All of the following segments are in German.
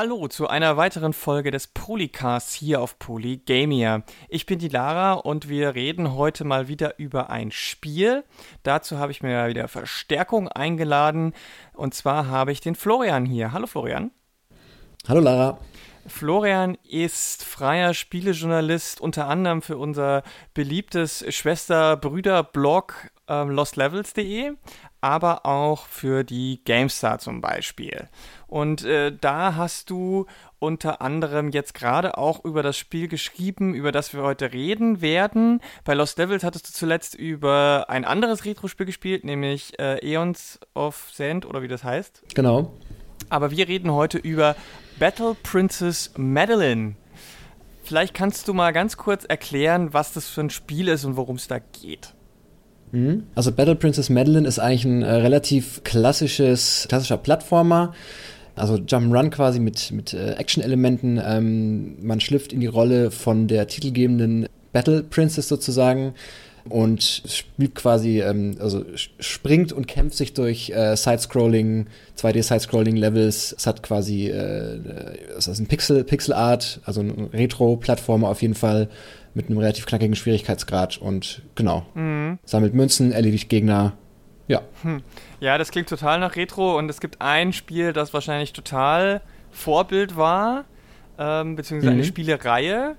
Hallo zu einer weiteren Folge des Polycasts hier auf Polygamia. Ich bin die Lara und wir reden heute mal wieder über ein Spiel. Dazu habe ich mir wieder Verstärkung eingeladen und zwar habe ich den Florian hier. Hallo Florian. Hallo Lara. Florian ist freier Spielejournalist, unter anderem für unser beliebtes Schwester-Brüder-Blog ähm, lostlevels.de, aber auch für die GameStar zum Beispiel. Und äh, da hast du unter anderem jetzt gerade auch über das Spiel geschrieben, über das wir heute reden werden. Bei Lost Levels hattest du zuletzt über ein anderes Retro-Spiel gespielt, nämlich äh, Aeons of Sand oder wie das heißt. Genau. Aber wir reden heute über Battle Princess Madeline. Vielleicht kannst du mal ganz kurz erklären, was das für ein Spiel ist und worum es da geht. Also Battle Princess Madeline ist eigentlich ein äh, relativ klassisches, klassischer Plattformer. Also Jump'n'Run quasi mit, mit äh, Action-Elementen. Ähm, man schlüpft in die Rolle von der titelgebenden Battle Princess sozusagen und spielt quasi, ähm, also springt und kämpft sich durch äh, Side-Scrolling, 2D-Side-Scrolling-Levels. Es hat quasi, äh, es ist ein Pixel, Pixel Art, also ein Retro-Plattformer auf jeden Fall mit einem relativ knackigen Schwierigkeitsgrad und genau. Mhm. Sammelt Münzen, erledigt Gegner. Ja. Hm. Ja, das klingt total nach Retro und es gibt ein Spiel, das wahrscheinlich total Vorbild war, ähm, beziehungsweise mhm. eine Spielereihe.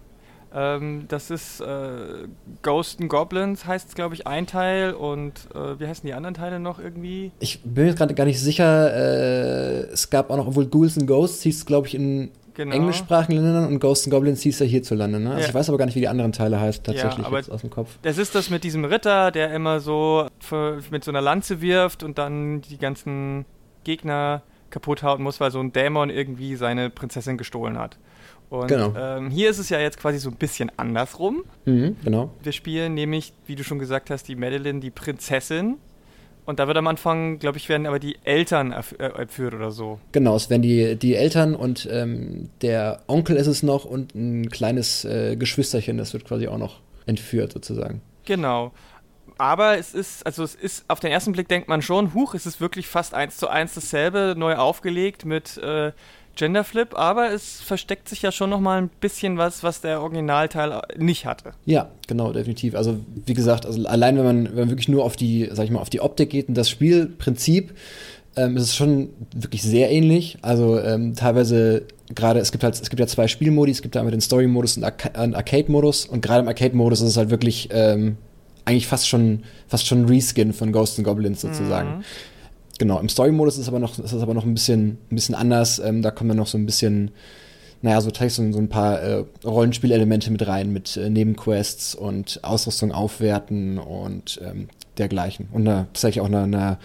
Ähm, das ist äh, Ghost and Goblins, heißt es, glaube ich, ein Teil und äh, wie heißen die anderen Teile noch irgendwie? Ich bin mir gerade gar nicht sicher. Äh, es gab auch noch, obwohl Ghouls and Ghosts hieß es, glaube ich, in genau. englischsprachigen Ländern und Ghosts and Goblins hieß er hierzulande. Ne? Also ja. ich weiß aber gar nicht, wie die anderen Teile heißen, tatsächlich ja, aus dem Kopf. Das ist das mit diesem Ritter, der immer so für, mit so einer Lanze wirft und dann die ganzen Gegner kaputt hauen muss, weil so ein Dämon irgendwie seine Prinzessin gestohlen hat. Und genau. ähm, hier ist es ja jetzt quasi so ein bisschen andersrum. Mhm, genau. Wir spielen nämlich, wie du schon gesagt hast, die Madeline, die Prinzessin, und da wird am Anfang, glaube ich, werden aber die Eltern äh, entführt oder so. Genau, es werden die, die Eltern und ähm, der Onkel ist es noch und ein kleines äh, Geschwisterchen, das wird quasi auch noch entführt sozusagen. Genau. Aber es ist, also es ist, auf den ersten Blick denkt man schon, huch, es ist wirklich fast eins zu eins dasselbe, neu aufgelegt mit äh, Genderflip, aber es versteckt sich ja schon noch mal ein bisschen was, was der Originalteil nicht hatte. Ja, genau, definitiv. Also wie gesagt, also allein wenn man, wenn man wirklich nur auf die, sag ich mal, auf die Optik geht und das Spielprinzip, ähm, ist es schon wirklich sehr ähnlich. Also ähm, teilweise gerade, es gibt halt, es gibt ja zwei Spielmodi, es gibt einmal den Story-Modus und einen Arcade-Modus und gerade im Arcade-Modus ist es halt wirklich ähm, eigentlich fast schon, fast schon ein Reskin von Ghosts and Goblins sozusagen. Mhm. Genau, im Story-Modus ist, aber noch, ist das aber noch ein bisschen, ein bisschen anders. Ähm, da kommen dann noch so ein bisschen, naja, so so, so ein paar äh, Rollenspielelemente mit rein, mit äh, Nebenquests und Ausrüstung aufwerten und ähm, dergleichen. Und äh, tatsächlich auch eine, eine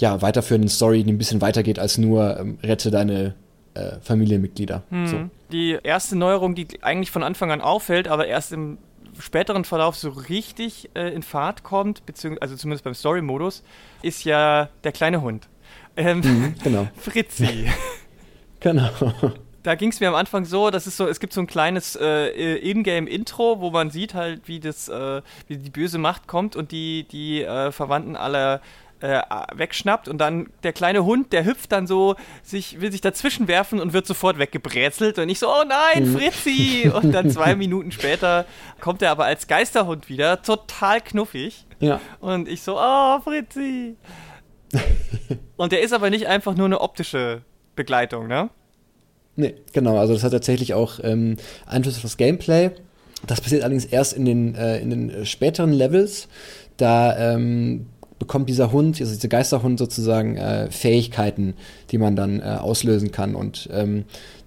ja, weiterführende Story, die ein bisschen weitergeht als nur ähm, rette deine äh, Familienmitglieder. Hm. So. Die erste Neuerung, die eigentlich von Anfang an auffällt, aber erst im späteren Verlauf so richtig äh, in Fahrt kommt, beziehungsweise also zumindest beim Story-Modus, ist ja der kleine Hund. Ähm, mhm, genau. Fritzi. genau. Da ging es mir am Anfang so, dass es so, es gibt so ein kleines äh, Ingame-Intro, wo man sieht halt, wie das, äh, wie die böse Macht kommt und die, die äh, Verwandten aller äh, wegschnappt und dann der kleine Hund, der hüpft dann so, sich, will sich dazwischen werfen und wird sofort weggebrezelt und ich so, oh nein, mhm. Fritzi! und dann zwei Minuten später kommt er aber als Geisterhund wieder, total knuffig. Ja. Und ich so, oh, Fritzi! und der ist aber nicht einfach nur eine optische Begleitung, ne? Nee, genau, also das hat tatsächlich auch ähm, Einfluss auf das Gameplay. Das passiert allerdings erst in den, äh, in den späteren Levels. Da ähm, bekommt dieser Hund, also dieser Geisterhund sozusagen äh, Fähigkeiten, die man dann äh, auslösen kann. Und ähm,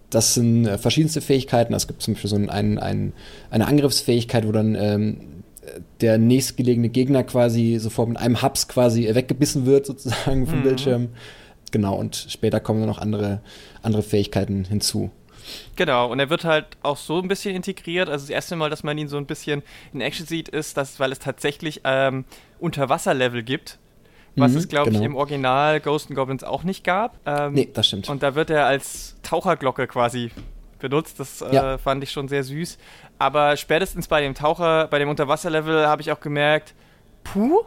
das sind äh, verschiedenste Fähigkeiten. Es gibt zum Beispiel so ein, ein, ein, eine Angriffsfähigkeit, wo dann ähm, der nächstgelegene Gegner quasi sofort mit einem Hubs quasi weggebissen wird, sozusagen vom mhm. Bildschirm. Genau, und später kommen dann noch andere, andere Fähigkeiten hinzu. Genau, und er wird halt auch so ein bisschen integriert. Also das erste Mal, dass man ihn so ein bisschen in Action sieht, ist, dass, weil es tatsächlich ähm, Unterwasserlevel gibt, was mhm, es, glaube genau. ich, im Original Ghost and Goblins auch nicht gab. Ähm, nee, das stimmt. Und da wird er als Taucherglocke quasi benutzt. Das äh, ja. fand ich schon sehr süß. Aber spätestens bei dem Taucher, bei dem Unterwasserlevel habe ich auch gemerkt, puh,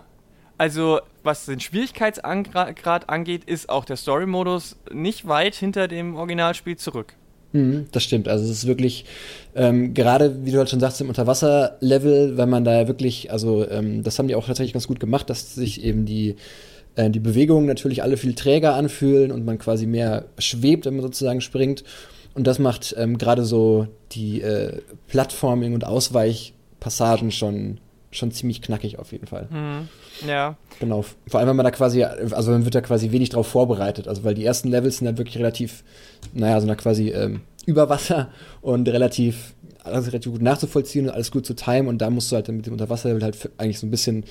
also was den Schwierigkeitsgrad angeht, ist auch der Story-Modus nicht weit hinter dem Originalspiel zurück. Mhm, das stimmt. Also es ist wirklich, ähm, gerade wie du halt schon sagst, im Unterwasserlevel, wenn man da wirklich, also ähm, das haben die auch tatsächlich ganz gut gemacht, dass sich eben die, äh, die Bewegungen natürlich alle viel träger anfühlen und man quasi mehr schwebt, wenn man sozusagen springt. Und das macht ähm, gerade so die äh, Plattforming- und Ausweichpassagen schon, schon ziemlich knackig auf jeden Fall. Mhm. Ja. Genau. Vor allem, wenn man da quasi, also man wird da quasi wenig drauf vorbereitet. Also weil die ersten Levels sind dann wirklich relativ, naja, so da quasi ähm, über Wasser und relativ, alles relativ gut nachzuvollziehen und alles gut zu timen. Und da musst du halt mit dem Unterwasserlevel halt eigentlich so ein bisschen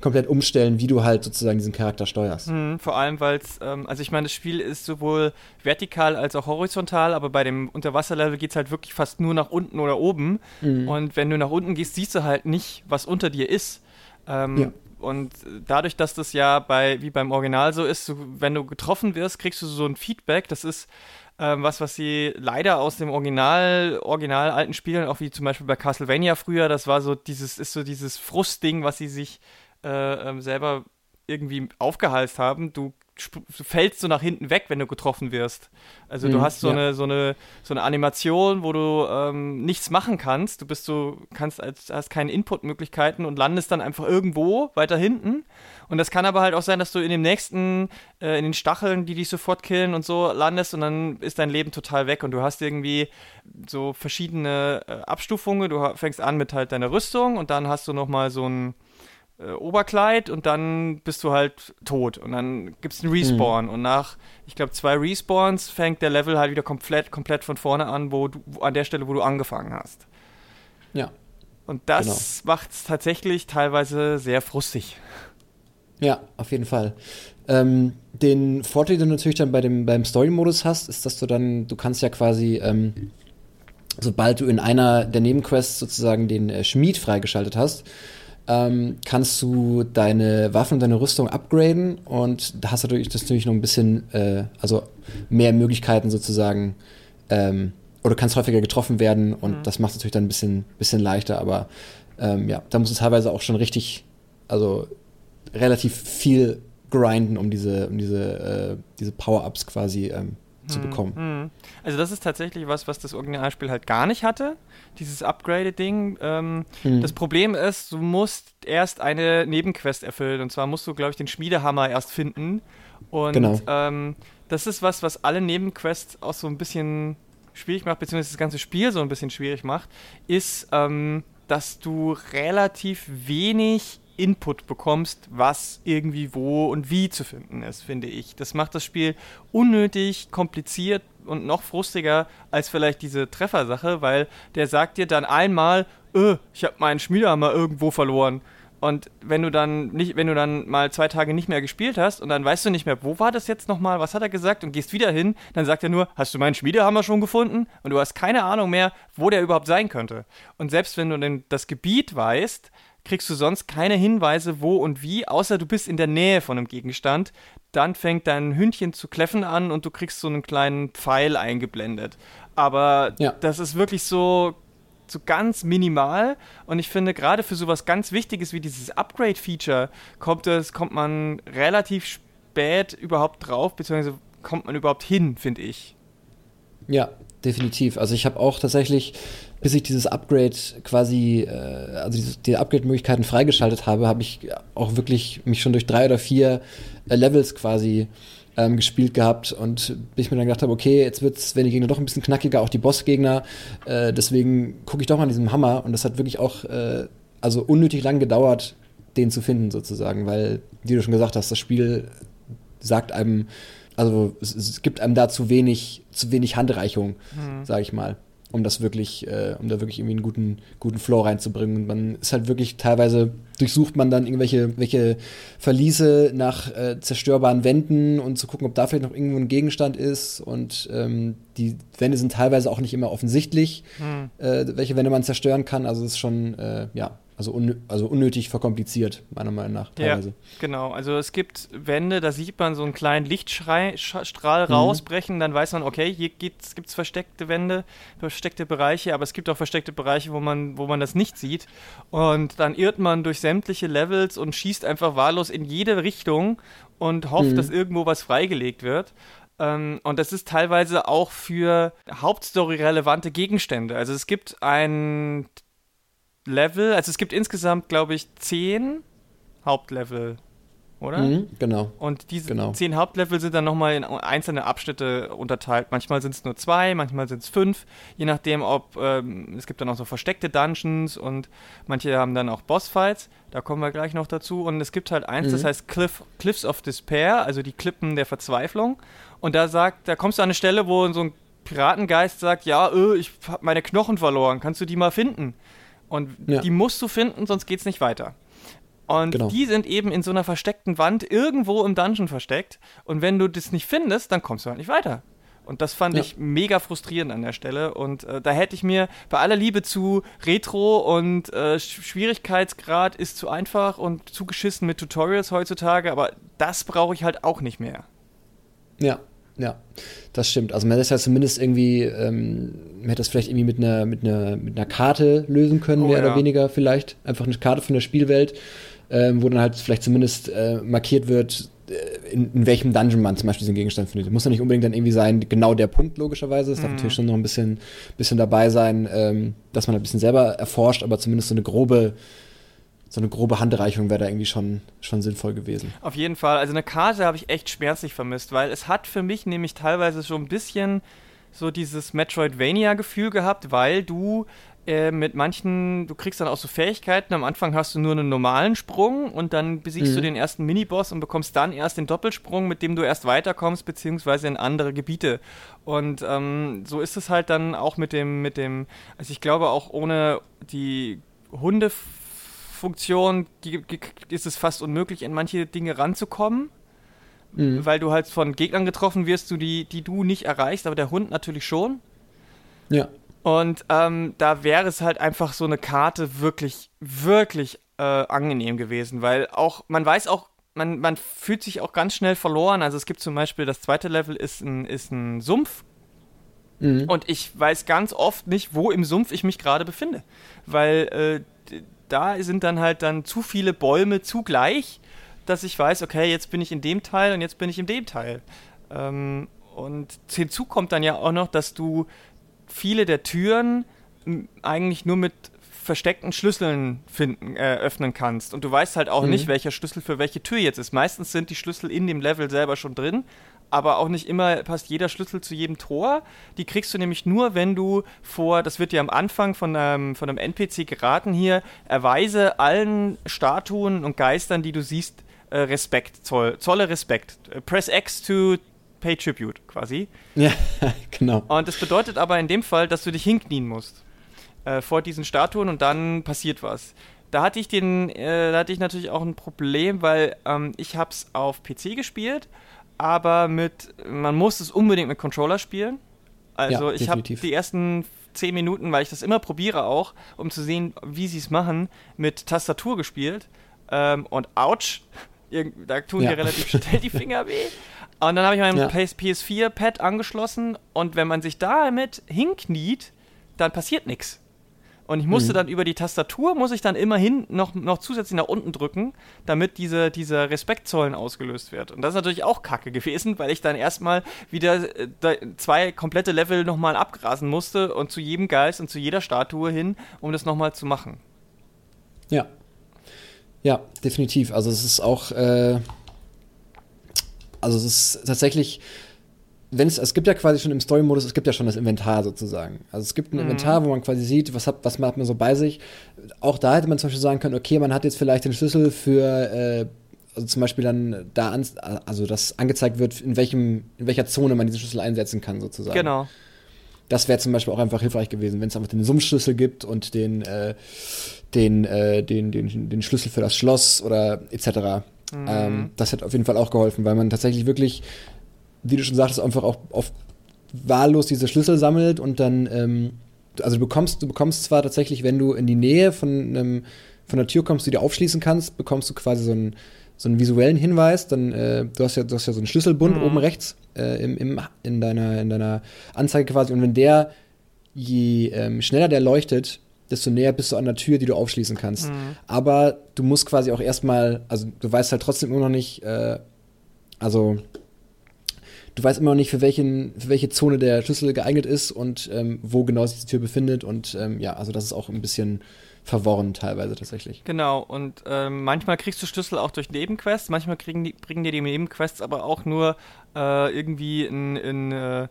komplett umstellen, wie du halt sozusagen diesen Charakter steuerst. Mhm, vor allem, weil es, ähm, also ich meine, das Spiel ist sowohl vertikal als auch horizontal, aber bei dem Unterwasserlevel geht es halt wirklich fast nur nach unten oder oben. Mhm. Und wenn du nach unten gehst, siehst du halt nicht, was unter dir ist. Ähm, ja. Und dadurch, dass das ja bei, wie beim Original so ist, so, wenn du getroffen wirst, kriegst du so ein Feedback. Das ist ähm, was, was sie leider aus dem Original, original alten Spielen, auch wie zum Beispiel bei Castlevania früher, das war so dieses, ist so dieses Frustding, was sie sich äh, ähm, selber irgendwie aufgehalst haben. Du, du fällst so nach hinten weg, wenn du getroffen wirst. Also mhm, du hast so, ja. eine, so, eine, so eine Animation, wo du ähm, nichts machen kannst. Du bist so, kannst als, hast keine Inputmöglichkeiten und landest dann einfach irgendwo weiter hinten. Und das kann aber halt auch sein, dass du in dem nächsten, äh, in den Stacheln, die dich sofort killen und so landest und dann ist dein Leben total weg und du hast irgendwie so verschiedene äh, Abstufungen. Du fängst an mit halt deiner Rüstung und dann hast du nochmal so ein äh, Oberkleid und dann bist du halt tot. Und dann gibt es einen Respawn. Mhm. Und nach, ich glaube, zwei Respawns fängt der Level halt wieder komplett, komplett von vorne an, wo du, an der Stelle, wo du angefangen hast. Ja. Und das genau. macht es tatsächlich teilweise sehr frustig. Ja, auf jeden Fall. Ähm, den Vorteil, den du natürlich dann bei dem, beim Story-Modus hast, ist, dass du dann, du kannst ja quasi, ähm, sobald du in einer der Nebenquests sozusagen den äh, Schmied freigeschaltet hast, ähm, kannst du deine Waffen und deine Rüstung upgraden und da hast du natürlich, das natürlich noch ein bisschen, äh, also mehr Möglichkeiten sozusagen, ähm, oder kannst häufiger getroffen werden und mhm. das macht es natürlich dann ein bisschen, bisschen leichter, aber ähm, ja, da musst du teilweise auch schon richtig, also relativ viel grinden, um diese, um diese, äh, diese Power-Ups quasi ähm, zu hm, bekommen. Hm. Also das ist tatsächlich was, was das Originalspiel halt gar nicht hatte, dieses Upgraded-Ding. Ähm, hm. Das Problem ist, du musst erst eine Nebenquest erfüllen und zwar musst du, glaube ich, den Schmiedehammer erst finden. Und genau. ähm, das ist was, was alle Nebenquests auch so ein bisschen schwierig macht, beziehungsweise das ganze Spiel so ein bisschen schwierig macht, ist, ähm, dass du relativ wenig Input bekommst, was irgendwie wo und wie zu finden ist, finde ich. Das macht das Spiel unnötig kompliziert und noch frustiger als vielleicht diese Treffersache, weil der sagt dir dann einmal, öh, ich habe meinen Schmiedehammer irgendwo verloren. Und wenn du dann nicht, wenn du dann mal zwei Tage nicht mehr gespielt hast und dann weißt du nicht mehr, wo war das jetzt nochmal, was hat er gesagt und gehst wieder hin, dann sagt er nur, hast du meinen Schmiedehammer schon gefunden? Und du hast keine Ahnung mehr, wo der überhaupt sein könnte. Und selbst wenn du denn das Gebiet weißt, kriegst du sonst keine Hinweise, wo und wie, außer du bist in der Nähe von einem Gegenstand. Dann fängt dein Hündchen zu kläffen an und du kriegst so einen kleinen Pfeil eingeblendet. Aber ja. das ist wirklich so, so ganz minimal und ich finde gerade für sowas ganz Wichtiges wie dieses Upgrade-Feature kommt es, kommt man relativ spät überhaupt drauf, beziehungsweise kommt man überhaupt hin, finde ich. Ja, definitiv. Also ich habe auch tatsächlich bis ich dieses Upgrade quasi, äh, also diese, die Upgrade-Möglichkeiten freigeschaltet habe, habe ich auch wirklich mich schon durch drei oder vier äh, Levels quasi ähm, gespielt gehabt und bis ich mir dann gedacht habe, okay, jetzt wird es, wenn die Gegner doch ein bisschen knackiger, auch die Bossgegner, äh, deswegen gucke ich doch mal an diesem Hammer und das hat wirklich auch, äh, also unnötig lang gedauert, den zu finden sozusagen, weil, wie du schon gesagt hast, das Spiel sagt einem, also es, es gibt einem da zu wenig, zu wenig Handreichung, mhm. sage ich mal um das wirklich, äh, um da wirklich irgendwie einen guten, guten Flow reinzubringen. Und man ist halt wirklich teilweise durchsucht man dann irgendwelche welche Verliese nach äh, zerstörbaren Wänden und zu gucken, ob da vielleicht noch irgendwo ein Gegenstand ist. Und ähm, die Wände sind teilweise auch nicht immer offensichtlich, hm. äh, welche Wände man zerstören kann. Also es ist schon, äh, ja, also, un also unnötig verkompliziert, meiner Meinung nach, teilweise. Ja, genau. Also es gibt Wände, da sieht man so einen kleinen Lichtstrahl mhm. rausbrechen, dann weiß man, okay, hier gibt es versteckte Wände, versteckte Bereiche, aber es gibt auch versteckte Bereiche, wo man, wo man das nicht sieht. Und dann irrt man durch sämtliche Levels und schießt einfach wahllos in jede Richtung und hofft, mhm. dass irgendwo was freigelegt wird. Ähm, und das ist teilweise auch für Hauptstory relevante Gegenstände. Also es gibt ein Level, also es gibt insgesamt, glaube ich, zehn Hauptlevel oder? Mhm, genau. Und diese genau. zehn Hauptlevel sind dann nochmal in einzelne Abschnitte unterteilt. Manchmal sind es nur zwei, manchmal sind es fünf, je nachdem, ob ähm, es gibt dann auch so versteckte Dungeons und manche haben dann auch Bossfights. Da kommen wir gleich noch dazu. Und es gibt halt eins, mhm. das heißt Cliff, Cliffs of Despair, also die Klippen der Verzweiflung. Und da sagt, da kommst du an eine Stelle, wo so ein Piratengeist sagt, ja, öh, ich habe meine Knochen verloren, kannst du die mal finden? Und ja. die musst du finden, sonst geht's nicht weiter. Und genau. die sind eben in so einer versteckten Wand irgendwo im Dungeon versteckt. Und wenn du das nicht findest, dann kommst du halt nicht weiter. Und das fand ja. ich mega frustrierend an der Stelle. Und äh, da hätte ich mir bei aller Liebe zu Retro und äh, Schwierigkeitsgrad ist zu einfach und zu geschissen mit Tutorials heutzutage, aber das brauche ich halt auch nicht mehr. Ja, ja, das stimmt. Also man hätte ja zumindest irgendwie, ähm, man hätte das vielleicht irgendwie mit einer, mit einer, mit einer Karte lösen können, oh, mehr ja. oder weniger vielleicht. Einfach eine Karte von der Spielwelt ähm, wo dann halt vielleicht zumindest äh, markiert wird, äh, in, in, welchem Dungeon man zum Beispiel diesen Gegenstand findet. Muss ja nicht unbedingt dann irgendwie sein, genau der Punkt, logischerweise. Es mhm. darf natürlich schon noch ein bisschen, bisschen dabei sein, ähm, dass man ein bisschen selber erforscht, aber zumindest so eine grobe so eine grobe Handreichung wäre da irgendwie schon, schon sinnvoll gewesen. Auf jeden Fall. Also eine Karte habe ich echt schmerzlich vermisst, weil es hat für mich nämlich teilweise so ein bisschen so dieses Metroidvania-Gefühl gehabt, weil du äh, mit manchen, du kriegst dann auch so Fähigkeiten. Am Anfang hast du nur einen normalen Sprung und dann besiegst mhm. du den ersten Miniboss und bekommst dann erst den Doppelsprung, mit dem du erst weiterkommst, beziehungsweise in andere Gebiete. Und ähm, so ist es halt dann auch mit dem, mit dem, also ich glaube auch ohne die Hundefunktion ist es fast unmöglich, in manche Dinge ranzukommen. Mhm. Weil du halt von Gegnern getroffen wirst, die, die du nicht erreichst, aber der Hund natürlich schon. Ja. Und ähm, da wäre es halt einfach so eine Karte wirklich, wirklich äh, angenehm gewesen, weil auch, man weiß auch, man, man fühlt sich auch ganz schnell verloren. Also es gibt zum Beispiel, das zweite Level ist ein, ist ein Sumpf. Mhm. Und ich weiß ganz oft nicht, wo im Sumpf ich mich gerade befinde. Weil äh, da sind dann halt dann zu viele Bäume zugleich, dass ich weiß, okay, jetzt bin ich in dem Teil und jetzt bin ich in dem Teil. Ähm, und hinzu kommt dann ja auch noch, dass du viele der Türen eigentlich nur mit versteckten Schlüsseln finden, äh, öffnen kannst. Und du weißt halt auch mhm. nicht, welcher Schlüssel für welche Tür jetzt ist. Meistens sind die Schlüssel in dem Level selber schon drin, aber auch nicht immer passt jeder Schlüssel zu jedem Tor. Die kriegst du nämlich nur, wenn du vor, das wird dir am Anfang von einem, von einem NPC geraten hier, erweise allen Statuen und Geistern, die du siehst, äh, Respekt, zoll, zolle Respekt. Press X to Pay Tribute quasi. Ja, genau. Und das bedeutet aber in dem Fall, dass du dich hinknien musst äh, vor diesen Statuen und dann passiert was. Da hatte ich den, äh, da hatte ich natürlich auch ein Problem, weil ähm, ich hab's auf PC gespielt, aber mit, man muss es unbedingt mit Controller spielen. Also ja, ich habe die ersten zehn Minuten, weil ich das immer probiere auch, um zu sehen, wie sie es machen, mit Tastatur gespielt. Ähm, und ouch, da tun ja. dir relativ schnell die Finger weh. Und dann habe ich mein ja. PS4-Pad angeschlossen und wenn man sich damit hinkniet, dann passiert nichts. Und ich musste mhm. dann über die Tastatur, muss ich dann immerhin noch, noch zusätzlich nach unten drücken, damit diese, dieser Respektzollen ausgelöst wird. Und das ist natürlich auch kacke gewesen, weil ich dann erstmal wieder äh, zwei komplette Level nochmal abgrasen musste und zu jedem Geist und zu jeder Statue hin, um das nochmal zu machen. Ja. Ja, definitiv. Also es ist auch, äh, also es ist tatsächlich, wenn es, es gibt ja quasi schon im Story-Modus, es gibt ja schon das Inventar sozusagen. Also es gibt ein mhm. Inventar, wo man quasi sieht, was hat, was hat man so bei sich. Auch da hätte man zum Beispiel sagen können, okay, man hat jetzt vielleicht den Schlüssel für, äh, also zum Beispiel dann da, an, also dass angezeigt wird, in welchem, in welcher Zone man diesen Schlüssel einsetzen kann sozusagen. Genau. Das wäre zum Beispiel auch einfach hilfreich gewesen, wenn es einfach den Summschlüssel gibt und den, äh, den, äh, den, den, den Schlüssel für das Schloss oder etc. Mhm. Ähm, das hat auf jeden Fall auch geholfen, weil man tatsächlich wirklich, wie du schon sagtest, einfach auch oft wahllos diese Schlüssel sammelt und dann, ähm, also du bekommst, du bekommst zwar tatsächlich, wenn du in die Nähe von einem, von einer Tür kommst, die du aufschließen kannst, bekommst du quasi so einen, so einen visuellen Hinweis, dann, äh, du hast ja, du hast ja so einen Schlüsselbund mhm. oben rechts äh, im, im, in, deiner, in deiner Anzeige quasi und wenn der, je ähm, schneller der leuchtet, desto näher bist du an der Tür, die du aufschließen kannst. Mhm. Aber du musst quasi auch erstmal, also du weißt halt trotzdem immer noch nicht, äh, also du weißt immer noch nicht, für, welchen, für welche Zone der Schlüssel geeignet ist und ähm, wo genau sich die Tür befindet. Und ähm, ja, also das ist auch ein bisschen verworren teilweise tatsächlich. Genau, und ähm, manchmal kriegst du Schlüssel auch durch Nebenquests, manchmal kriegen die, bringen dir die Nebenquests aber auch nur äh, irgendwie in, in äh,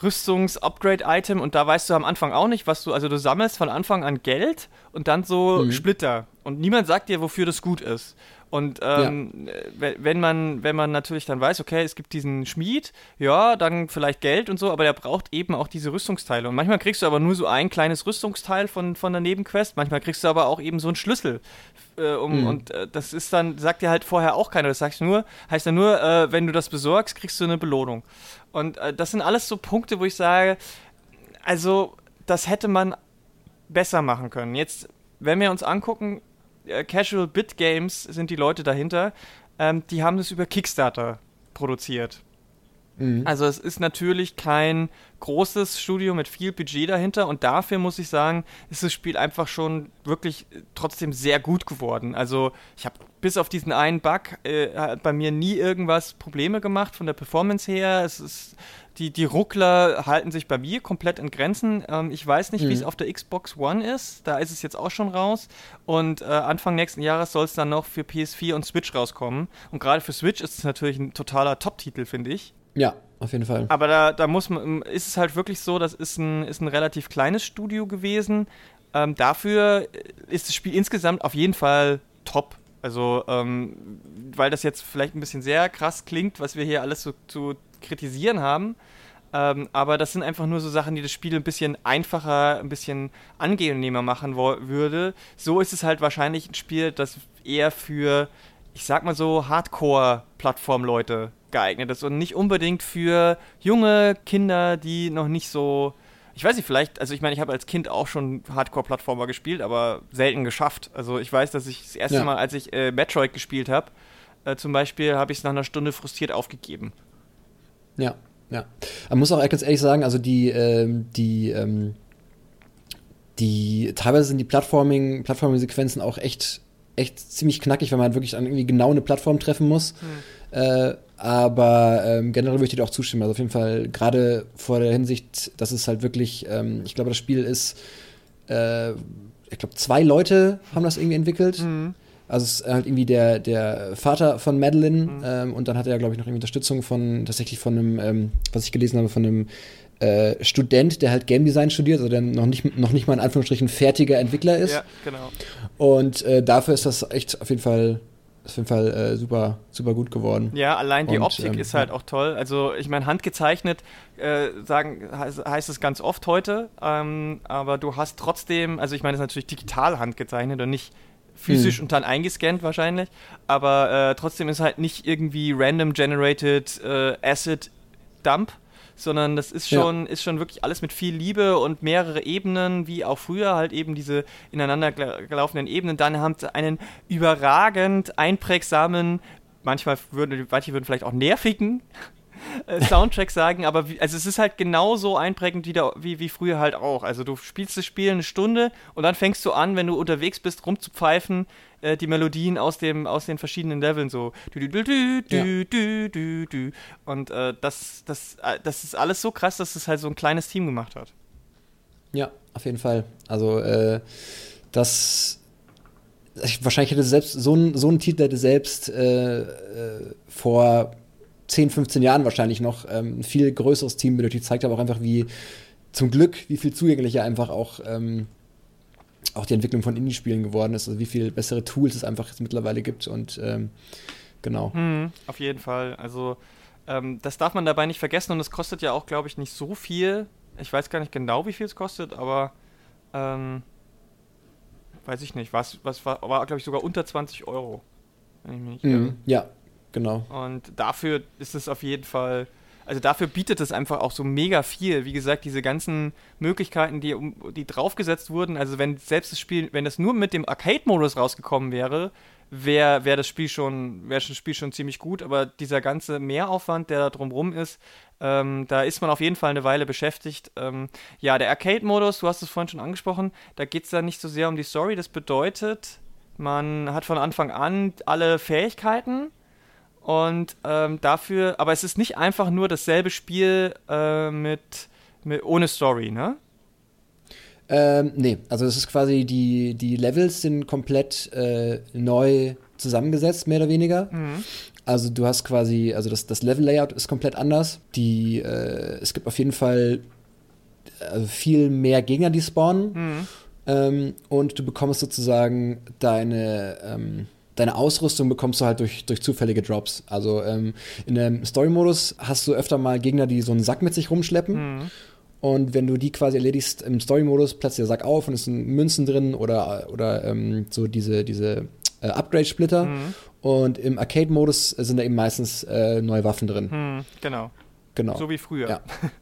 Rüstungs-Upgrade-Item und da weißt du am Anfang auch nicht, was du, also du sammelst von Anfang an Geld und dann so mhm. Splitter und niemand sagt dir, wofür das gut ist. Und ähm, ja. wenn man, wenn man natürlich dann weiß, okay, es gibt diesen Schmied, ja, dann vielleicht Geld und so, aber der braucht eben auch diese Rüstungsteile. Und manchmal kriegst du aber nur so ein kleines Rüstungsteil von, von der Nebenquest, manchmal kriegst du aber auch eben so einen Schlüssel. Äh, um, mhm. Und äh, das ist dann, sagt dir halt vorher auch keiner, das sagst du nur, heißt dann nur, äh, wenn du das besorgst, kriegst du eine Belohnung. Und äh, das sind alles so Punkte, wo ich sage, also das hätte man besser machen können. Jetzt, wenn wir uns angucken, äh, Casual Bit Games sind die Leute dahinter. Ähm, die haben das über Kickstarter produziert. Mhm. Also es ist natürlich kein großes Studio mit viel Budget dahinter und dafür muss ich sagen, ist das Spiel einfach schon wirklich trotzdem sehr gut geworden. Also ich habe bis auf diesen einen Bug äh, hat bei mir nie irgendwas Probleme gemacht von der Performance her. Es ist die, die Ruckler halten sich bei mir komplett in Grenzen. Ähm, ich weiß nicht, mhm. wie es auf der Xbox One ist. Da ist es jetzt auch schon raus. Und äh, Anfang nächsten Jahres soll es dann noch für PS4 und Switch rauskommen. Und gerade für Switch ist es natürlich ein totaler Top-Titel, finde ich. Ja, auf jeden Fall. Aber da, da muss man, ist es halt wirklich so, das ist ein, ist ein relativ kleines Studio gewesen. Ähm, dafür ist das Spiel insgesamt auf jeden Fall top. Also, ähm, weil das jetzt vielleicht ein bisschen sehr krass klingt, was wir hier alles so zu kritisieren haben. Ähm, aber das sind einfach nur so Sachen, die das Spiel ein bisschen einfacher, ein bisschen angenehmer machen würde. So ist es halt wahrscheinlich ein Spiel, das eher für, ich sag mal so, Hardcore-Plattform-Leute geeignet ist und nicht unbedingt für junge Kinder, die noch nicht so. Ich weiß nicht, vielleicht, also ich meine, ich habe als Kind auch schon Hardcore-Plattformer gespielt, aber selten geschafft. Also ich weiß, dass ich das erste ja. Mal, als ich äh, Metroid gespielt habe, äh, zum Beispiel, habe ich es nach einer Stunde frustriert aufgegeben. Ja, ja. Man muss auch ganz ehrlich sagen, also die, ähm, die, ähm, die, teilweise sind die Plattforming, Plattforming-Sequenzen auch echt, echt ziemlich knackig, wenn man wirklich an irgendwie genau eine Plattform treffen muss. Hm. Äh, aber ähm, generell würde ich dir auch zustimmen. Also auf jeden Fall, gerade vor der Hinsicht, dass es halt wirklich, ähm, ich glaube, das Spiel ist, äh, ich glaube, zwei Leute haben das irgendwie entwickelt. Mhm. Also es ist halt irgendwie der, der Vater von Madeline mhm. ähm, und dann hat er, glaube ich, noch irgendwie Unterstützung von, tatsächlich von einem, ähm, was ich gelesen habe, von einem äh, Student, der halt Game Design studiert, also der noch nicht, noch nicht mal in Anführungsstrichen fertiger Entwickler ist. Ja, genau. Und äh, dafür ist das echt auf jeden Fall auf jeden Fall äh, super, super gut geworden. Ja, allein die und, Optik ähm, ist halt auch toll. Also ich meine, handgezeichnet äh, sagen, heißt, heißt, es ganz oft heute, ähm, aber du hast trotzdem, also ich meine, es ist natürlich digital handgezeichnet und nicht physisch hm. und dann eingescannt wahrscheinlich, aber äh, trotzdem ist halt nicht irgendwie random generated äh, Acid Dump, sondern das ist schon, ja. ist schon wirklich alles mit viel Liebe und mehrere Ebenen, wie auch früher halt eben diese ineinander gelaufenen Ebenen. Dann haben sie einen überragend einprägsamen, manchmal würden, manche würden vielleicht auch nervigen äh, Soundtrack sagen, aber wie, also es ist halt genauso einprägend wie, der, wie, wie früher halt auch. Also du spielst das Spiel eine Stunde und dann fängst du an, wenn du unterwegs bist, rumzupfeifen, äh, die Melodien aus, dem, aus den verschiedenen Leveln so. Und äh, das, das, das ist alles so krass, dass es halt so ein kleines Team gemacht hat. Ja, auf jeden Fall. Also äh, das wahrscheinlich hätte selbst so ein, so ein Titel hätte selbst äh, äh, vor 10, 15 Jahren wahrscheinlich noch ähm, ein viel größeres Team benötigt. Zeigt aber auch einfach, wie zum Glück, wie viel zugänglicher einfach auch, ähm, auch die Entwicklung von Indie-Spielen geworden ist. Also wie viel bessere Tools es einfach jetzt mittlerweile gibt und ähm, genau. Mhm, auf jeden Fall. Also ähm, das darf man dabei nicht vergessen und es kostet ja auch, glaube ich, nicht so viel. Ich weiß gar nicht genau, wie viel es kostet, aber ähm, weiß ich nicht. Was, was war, war glaube ich, sogar unter 20 Euro. Wenn ich mich, mhm, ja, Genau. Und dafür ist es auf jeden Fall, also dafür bietet es einfach auch so mega viel. Wie gesagt, diese ganzen Möglichkeiten, die, die draufgesetzt wurden, also wenn selbst das Spiel, wenn das nur mit dem Arcade-Modus rausgekommen wäre, wäre wär das Spiel schon, wäre das Spiel schon ziemlich gut, aber dieser ganze Mehraufwand, der da drumrum ist, ähm, da ist man auf jeden Fall eine Weile beschäftigt. Ähm, ja, der Arcade-Modus, du hast es vorhin schon angesprochen, da geht es dann nicht so sehr um die Story. Das bedeutet, man hat von Anfang an alle Fähigkeiten Und ähm, dafür, aber es ist nicht einfach nur dasselbe Spiel äh, mit, mit ohne Story, ne? Ähm, nee, also es ist quasi die, die Levels sind komplett äh, neu zusammengesetzt, mehr oder weniger. Mhm. Also du hast quasi, also das, das Level-Layout ist komplett anders. Die, äh, es gibt auf jeden Fall also viel mehr Gegner, die spawnen. Mhm. Ähm, und du bekommst sozusagen deine, ähm, deine Ausrüstung bekommst du halt durch, durch zufällige Drops. Also ähm, in dem Story-Modus hast du öfter mal Gegner, die so einen Sack mit sich rumschleppen. Mhm. Und wenn du die quasi erledigst im Story-Modus, platzt der Sack auf und es sind Münzen drin oder, oder ähm, so diese, diese äh, Upgrade-Splitter. Mhm. Und im Arcade-Modus sind da eben meistens äh, neue Waffen drin. Mhm, genau. Genau. So wie früher. Ja.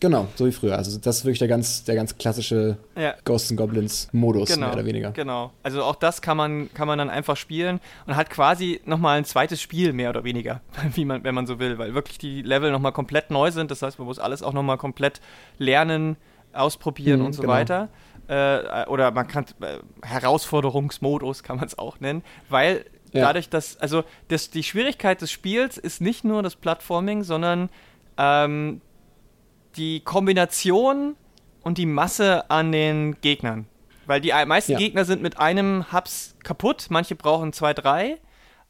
Genau, so wie früher. Also das ist wirklich der ganz, der ganz klassische ja. Ghosts and Goblins Modus, genau, mehr oder weniger. Genau. Also auch das kann man, kann man dann einfach spielen und hat quasi nochmal ein zweites Spiel, mehr oder weniger, wie man, wenn man so will, weil wirklich die Level nochmal komplett neu sind. Das heißt, man muss alles auch nochmal komplett lernen, ausprobieren mhm, und so genau. weiter. Äh, oder man kann äh, Herausforderungsmodus kann man es auch nennen, weil ja. dadurch, dass, also das, die Schwierigkeit des Spiels ist nicht nur das Plattforming, sondern ähm, die Kombination und die Masse an den Gegnern. Weil die meisten ja. Gegner sind mit einem Hubs kaputt, manche brauchen zwei, drei.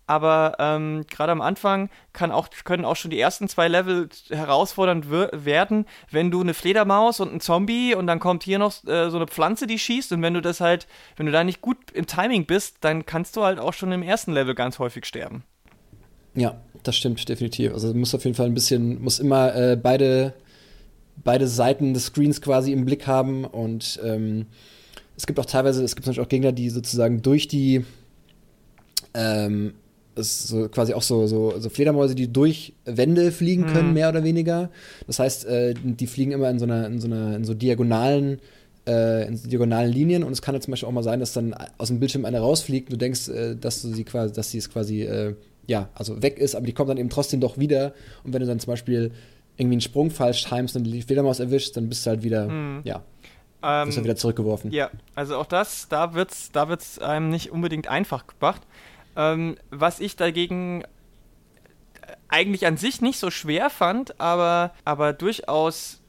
Aber ähm, gerade am Anfang kann auch, können auch schon die ersten zwei Level herausfordernd werden, wenn du eine Fledermaus und ein Zombie und dann kommt hier noch äh, so eine Pflanze, die schießt. Und wenn du das halt, wenn du da nicht gut im Timing bist, dann kannst du halt auch schon im ersten Level ganz häufig sterben. Ja, das stimmt definitiv. Also du musst auf jeden Fall ein bisschen, muss immer äh, beide beide Seiten des Screens quasi im Blick haben und ähm, es gibt auch teilweise, es gibt natürlich auch Gegner, die sozusagen durch die ähm, ist so quasi auch so, so, so Fledermäuse, die durch Wände fliegen können, mhm. mehr oder weniger. Das heißt, äh, die fliegen immer in so einer, in so einer, in so diagonalen, äh, in so diagonalen Linien und es kann ja zum Beispiel auch mal sein, dass dann aus dem Bildschirm eine rausfliegt und du denkst, äh, dass du sie quasi, dass sie es quasi, äh, ja, also weg ist, aber die kommt dann eben trotzdem doch wieder. Und wenn du dann zum Beispiel irgendwie einen Sprung falsch timest und die Fledermaus erwischt, dann bist du halt wieder, mhm. ja, ähm, bist du wieder zurückgeworfen. Ja, also auch das, da wird's, da wird's einem nicht unbedingt einfach gemacht. Ähm, was ich dagegen eigentlich an sich nicht so schwer fand, aber, aber durchaus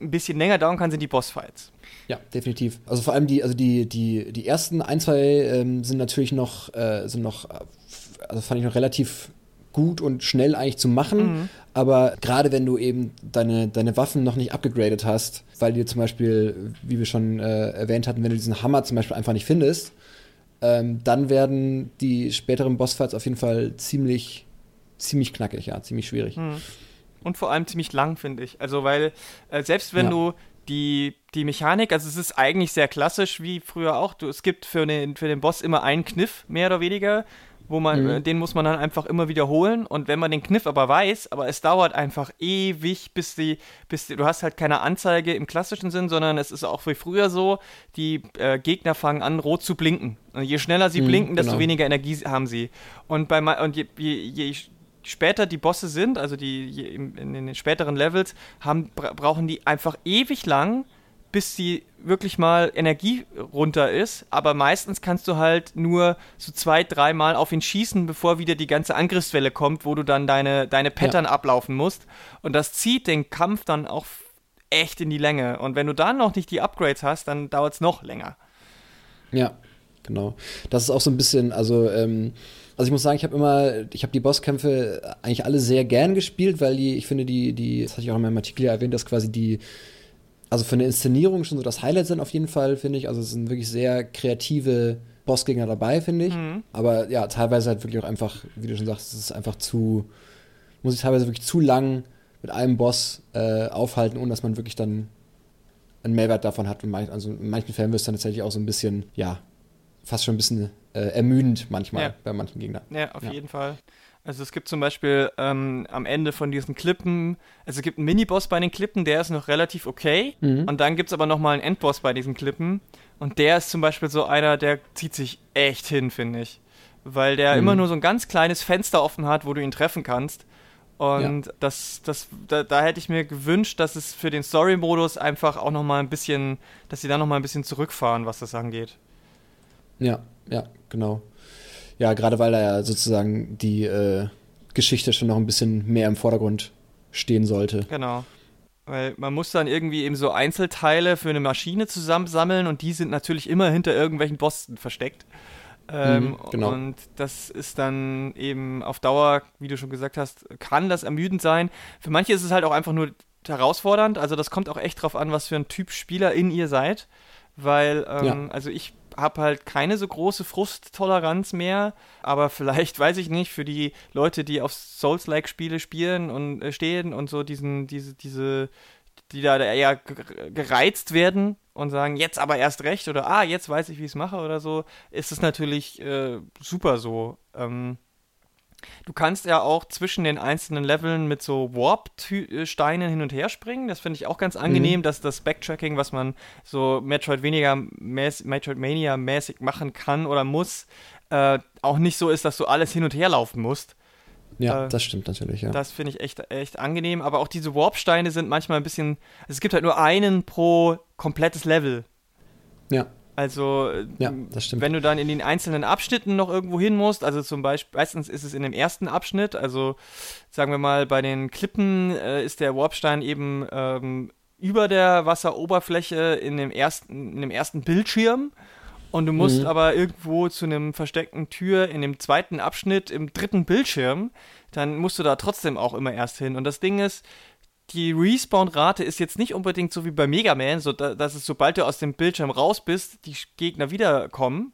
ein bisschen länger dauern kann, sind die Bossfights. Ja, definitiv. Also vor allem die, also die, die, die ersten ein, zwei ähm, sind natürlich noch, äh, sind noch, äh, also fand ich noch relativ gut und schnell eigentlich zu machen. Mhm. Aber gerade wenn du eben deine, deine Waffen noch nicht abgegradet hast, weil dir zum Beispiel, wie wir schon äh, erwähnt hatten, wenn du diesen Hammer zum Beispiel einfach nicht findest, ähm, dann werden die späteren Bossfights auf jeden Fall ziemlich, ziemlich knackig, ja, ziemlich schwierig. Mhm. Und vor allem ziemlich lang, finde ich. Also, weil äh, selbst wenn ja. du die, die Mechanik, also es ist eigentlich sehr klassisch wie früher auch. Du, es gibt für den, für den Boss immer einen Kniff, mehr oder weniger wo man, mhm. Äh, den muss man dann einfach immer wiederholen. Und wenn man den Kniff aber weiß, aber es dauert einfach ewig, bis die, bis die, du hast halt keine Anzeige im klassischen Sinn, sondern es ist auch wie früher so, die äh, Gegner fangen an, rot zu blinken. Und je schneller sie mhm, blinken, desto genau. weniger Energie haben sie. Und, bei, und je, je, je später die Bosse sind, also die in den späteren Levels, haben, brauchen die einfach ewig lang, bis die wirklich mal Energie runter ist. Aber meistens kannst du halt nur so zwei, dreimal auf ihn schießen, bevor wieder die ganze Angriffswelle kommt, wo du dann deine, deine Pattern ja. ablaufen musst. Und das zieht den Kampf dann auch echt in die Länge. Und wenn du dann noch nicht die Upgrades hast, dann dauert es noch länger. Ja, genau. Das ist auch so ein bisschen, also, ähm, also ich muss sagen, ich habe immer, ich habe die Bosskämpfe eigentlich alle sehr gern gespielt, weil die, ich finde, die, die, das hatte ich auch in meinem Artikel ja erwähnt, dass quasi die also für eine Inszenierung schon so das Highlight sind auf jeden Fall, finde ich. Also es sind wirklich sehr kreative Bossgegner dabei, finde ich. Mhm. Aber ja, teilweise halt wirklich auch einfach, wie du schon sagst, es ist einfach zu, muss ich teilweise wirklich zu lang mit einem Boss äh, aufhalten, ohne dass man wirklich dann einen Mehrwert davon hat. Also in manchen Fällen wird es dann tatsächlich auch so ein bisschen, ja, fast schon ein bisschen äh, ermüdend manchmal ja. bei manchen Gegnern. Ja, auf ja. jeden Fall. Also es gibt zum Beispiel ähm, am Ende von diesen Klippen, also es gibt einen Miniboss bei den Klippen, der ist noch relativ okay. Mhm. Und dann gibt es aber nochmal einen Endboss bei diesen Klippen. Und der ist zum Beispiel so einer, der zieht sich echt hin, finde ich. Weil der mhm. immer nur so ein ganz kleines Fenster offen hat, wo du ihn treffen kannst. Und ja. das, das, da, da, hätte ich mir gewünscht, dass es für den Story-Modus einfach auch nochmal ein bisschen, dass sie da nochmal ein bisschen zurückfahren, was das angeht. Ja, ja, genau. Ja, gerade weil da ja sozusagen die, äh, Geschichte schon noch ein bisschen mehr im Vordergrund stehen sollte. Genau. Weil man muss dann irgendwie eben so Einzelteile für eine Maschine zusammensammeln und die sind natürlich immer hinter irgendwelchen Bossen versteckt. Ähm, mhm, genau. Und das ist dann eben auf Dauer, wie du schon gesagt hast, kann das ermüdend sein. Für manche ist es halt auch einfach nur herausfordernd. Also das kommt auch echt drauf an, was für ein Typ Spieler in ihr seid. Weil, ähm, ja. also ich habe halt keine so große Frusttoleranz mehr, aber vielleicht, weiß ich nicht, für die Leute, die auf Souls-like-Spiele spielen und äh, stehen und so diesen, diese, diese, die da eher gereizt werden und sagen, jetzt aber erst recht oder ah, jetzt weiß ich, wie ich es mache oder so, ist es natürlich äh, super so. Ähm, Du kannst ja auch zwischen den einzelnen Leveln mit so Warp-Steinen hin und her springen. Das finde ich auch ganz angenehm, mhm. dass das Backtracking, was man so Metroidvania-mäßig machen kann oder muss, äh, auch nicht so ist, dass du alles hin und her laufen musst. Ja, äh, das stimmt natürlich, ja. Das finde ich echt, echt angenehm. Aber auch diese Warp-Steine sind manchmal ein bisschen. Es gibt halt nur einen pro komplettes Level. Ja. Also, ja, wenn du dann in den einzelnen Abschnitten noch irgendwo hin musst, also zum Beispiel, meistens ist es in dem ersten Abschnitt, also sagen wir mal, bei den Klippen äh, ist der Warpstein eben ähm, über der Wasseroberfläche in dem ersten, in dem ersten Bildschirm. Und du musst mhm. aber irgendwo zu einem versteckten Tür in dem zweiten Abschnitt im dritten Bildschirm, dann musst du da trotzdem auch immer erst hin. Und das Ding ist, die Respawn-Rate ist jetzt nicht unbedingt so wie bei Mega Man, so dass es, sobald du aus dem Bildschirm raus bist, die Gegner wiederkommen.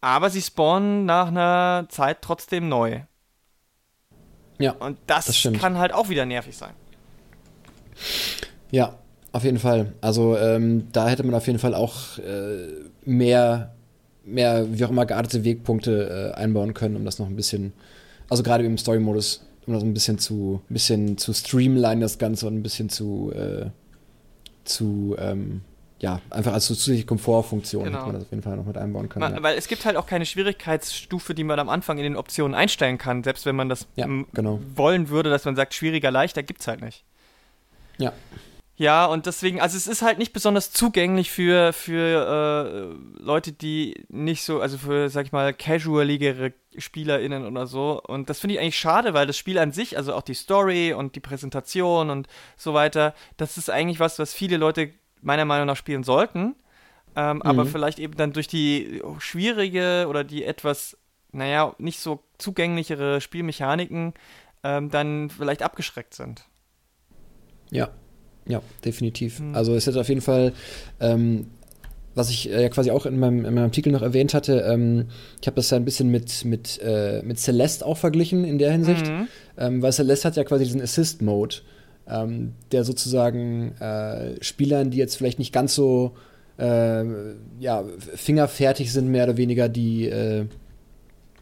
Aber sie spawnen nach einer Zeit trotzdem neu. Ja. Und das, das kann halt auch wieder nervig sein. Ja, auf jeden Fall. Also ähm, da hätte man auf jeden Fall auch äh, mehr, mehr, wie auch immer, geartete Wegpunkte äh, einbauen können, um das noch ein bisschen, also gerade im Story-Modus um das ein bisschen zu, ein bisschen zu streamline das Ganze und ein bisschen zu, äh, zu ähm, ja, einfach als zusätzliche Komfortfunktion genau. hätte man das auf jeden Fall noch mit einbauen können. ja. Weil es gibt halt auch keine Schwierigkeitsstufe, die man am Anfang in den Optionen einstellen kann, selbst wenn man das ja, genau. wollen würde, dass man sagt, schwieriger, leichter, gibt es halt nicht. Ja. Ja, und deswegen, also es ist halt nicht besonders zugänglich für, für äh, Leute, die nicht so, also für, sag ich mal, casualigere SpielerInnen oder so. Und das finde ich eigentlich schade, weil das Spiel an sich, also auch die Story und die Präsentation und so weiter, das ist eigentlich was, was viele Leute meiner Meinung nach spielen sollten. Ähm, mhm. Aber vielleicht eben dann durch die schwierige oder die etwas, naja, nicht so zugänglichere Spielmechaniken ähm, dann vielleicht abgeschreckt sind. Ja, ja, definitiv. Mhm. Also es ist auf jeden Fall, ähm, was ich äh, ja quasi auch in meinem, in meinem, Artikel noch erwähnt hatte, ähm, ich habe das ja ein bisschen mit, mit, äh, mit Celeste auch verglichen in der Hinsicht, mhm. ähm, weil Celeste hat ja quasi diesen Assist-Mode, ähm, der sozusagen äh, Spielern, die jetzt vielleicht nicht ganz so äh, ja, fingerfertig sind, mehr oder weniger, die äh,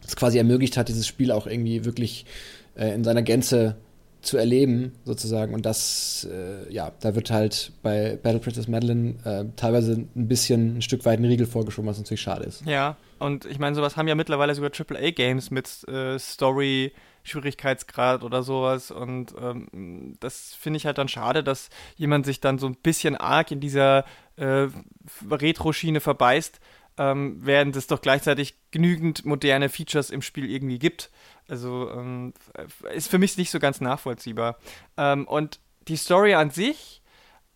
es quasi ermöglicht hat, dieses Spiel auch irgendwie wirklich äh, in seiner Gänze zu erleben, sozusagen. Und das, äh, ja, da wird halt bei Battle Princess Madeline äh, teilweise ein bisschen ein Stück weit ein Riegel vorgeschoben, was natürlich schade ist. Ja, und ich meine, sowas haben ja mittlerweile sogar AAA-Games mit äh, Story. Schwierigkeitsgrad oder sowas. Und ähm, das finde ich halt dann schade, dass jemand sich dann so ein bisschen arg in dieser äh, Retro-Schiene verbeißt, ähm, während es doch gleichzeitig genügend moderne Features im Spiel irgendwie gibt. Also ähm, ist für mich nicht so ganz nachvollziehbar. Ähm, und die Story an sich,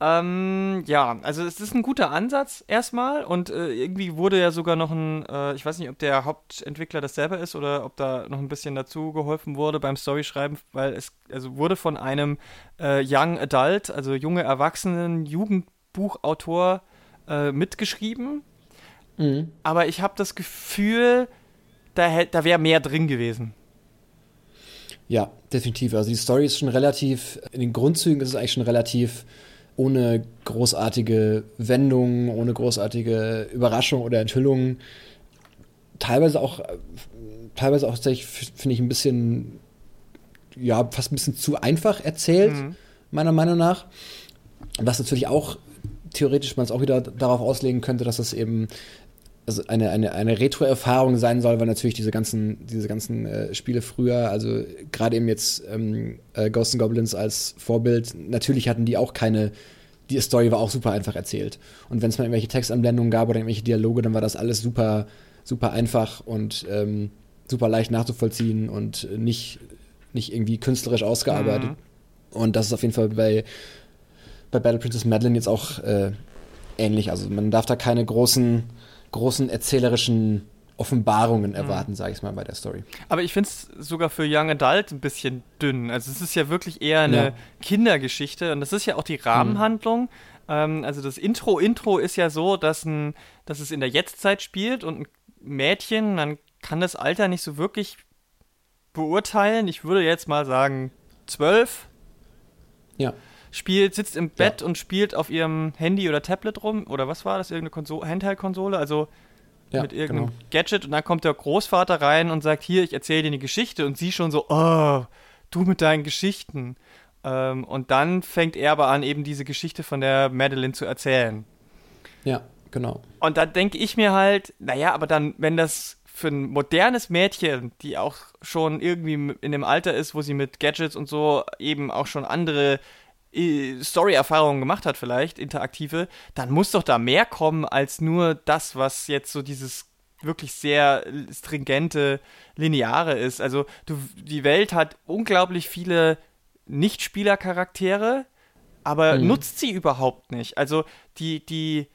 ähm, ja, also es ist ein guter Ansatz erstmal und äh, irgendwie wurde ja sogar noch ein, äh, ich weiß nicht, ob der Hauptentwickler das selber ist oder ob da noch ein bisschen dazu geholfen wurde beim Storyschreiben, weil es also wurde von einem äh, Young Adult, also junge Erwachsenen, Jugendbuchautor äh, mitgeschrieben. Mhm. Aber ich habe das Gefühl, da, da wäre mehr drin gewesen. Ja, definitiv. Also die Story ist schon relativ, in den Grundzügen ist es eigentlich schon relativ ohne großartige Wendungen, ohne großartige Überraschung oder Enthüllungen. Teilweise auch, teilweise auch tatsächlich, finde ich, ein bisschen, ja, fast ein bisschen zu einfach erzählt, mhm. meiner Meinung nach. Was natürlich auch theoretisch man es auch wieder darauf auslegen könnte, dass es eben also eine, eine, eine Retro-Erfahrung sein soll, weil natürlich diese ganzen, diese ganzen äh, Spiele früher, also gerade eben jetzt ähm, äh, Ghosts and Goblins als Vorbild, natürlich hatten die auch keine, die Story war auch super einfach erzählt. Und wenn es mal irgendwelche Textanblendungen gab oder irgendwelche Dialoge, dann war das alles super, super einfach und ähm, super leicht nachzuvollziehen und nicht nicht irgendwie künstlerisch ausgearbeitet. Mhm. Und das ist auf jeden Fall bei, bei Battle Princess Madeline jetzt auch äh, ähnlich. Also man darf da keine großen, großen erzählerischen Offenbarungen mhm. erwarten, mhm. sage ich mal, bei der Story. Aber ich finde es sogar für Young Adult ein bisschen dünn. Also es ist ja wirklich eher eine ja. Kindergeschichte und das ist ja auch die Rahmenhandlung. Mhm. Ähm, also das Intro, Intro ist ja so, dass, ein, dass es in der Jetztzeit spielt und ein Mädchen, man kann das Alter nicht so wirklich beurteilen. Ich würde jetzt mal sagen zwölf. Ja. Spielt, sitzt im Bett ja. und spielt auf ihrem Handy oder Tablet rum. Oder was war das? Irgendeine Handheld-Konsole? Also ja, mit irgendeinem genau. Gadget. Und dann kommt der Großvater rein und sagt: Hier, ich erzähle dir eine Geschichte. Und sie schon so: Oh, du mit deinen Geschichten. Ähm, und dann fängt er aber an, eben diese Geschichte von der Madeline zu erzählen. Ja, genau. Und da denke ich mir halt, naja, aber dann, wenn das für ein modernes Mädchen, die auch schon irgendwie in dem Alter ist, wo sie mit Gadgets und so eben auch schon andere Story-Erfahrungen gemacht hat, vielleicht, interaktive, dann muss doch da mehr kommen als nur das, was jetzt so dieses wirklich sehr stringente, lineare ist. Also du, die Welt hat unglaublich viele Nicht-Spieler-Charaktere, aber mhm. nutzt sie überhaupt nicht. Also die, die,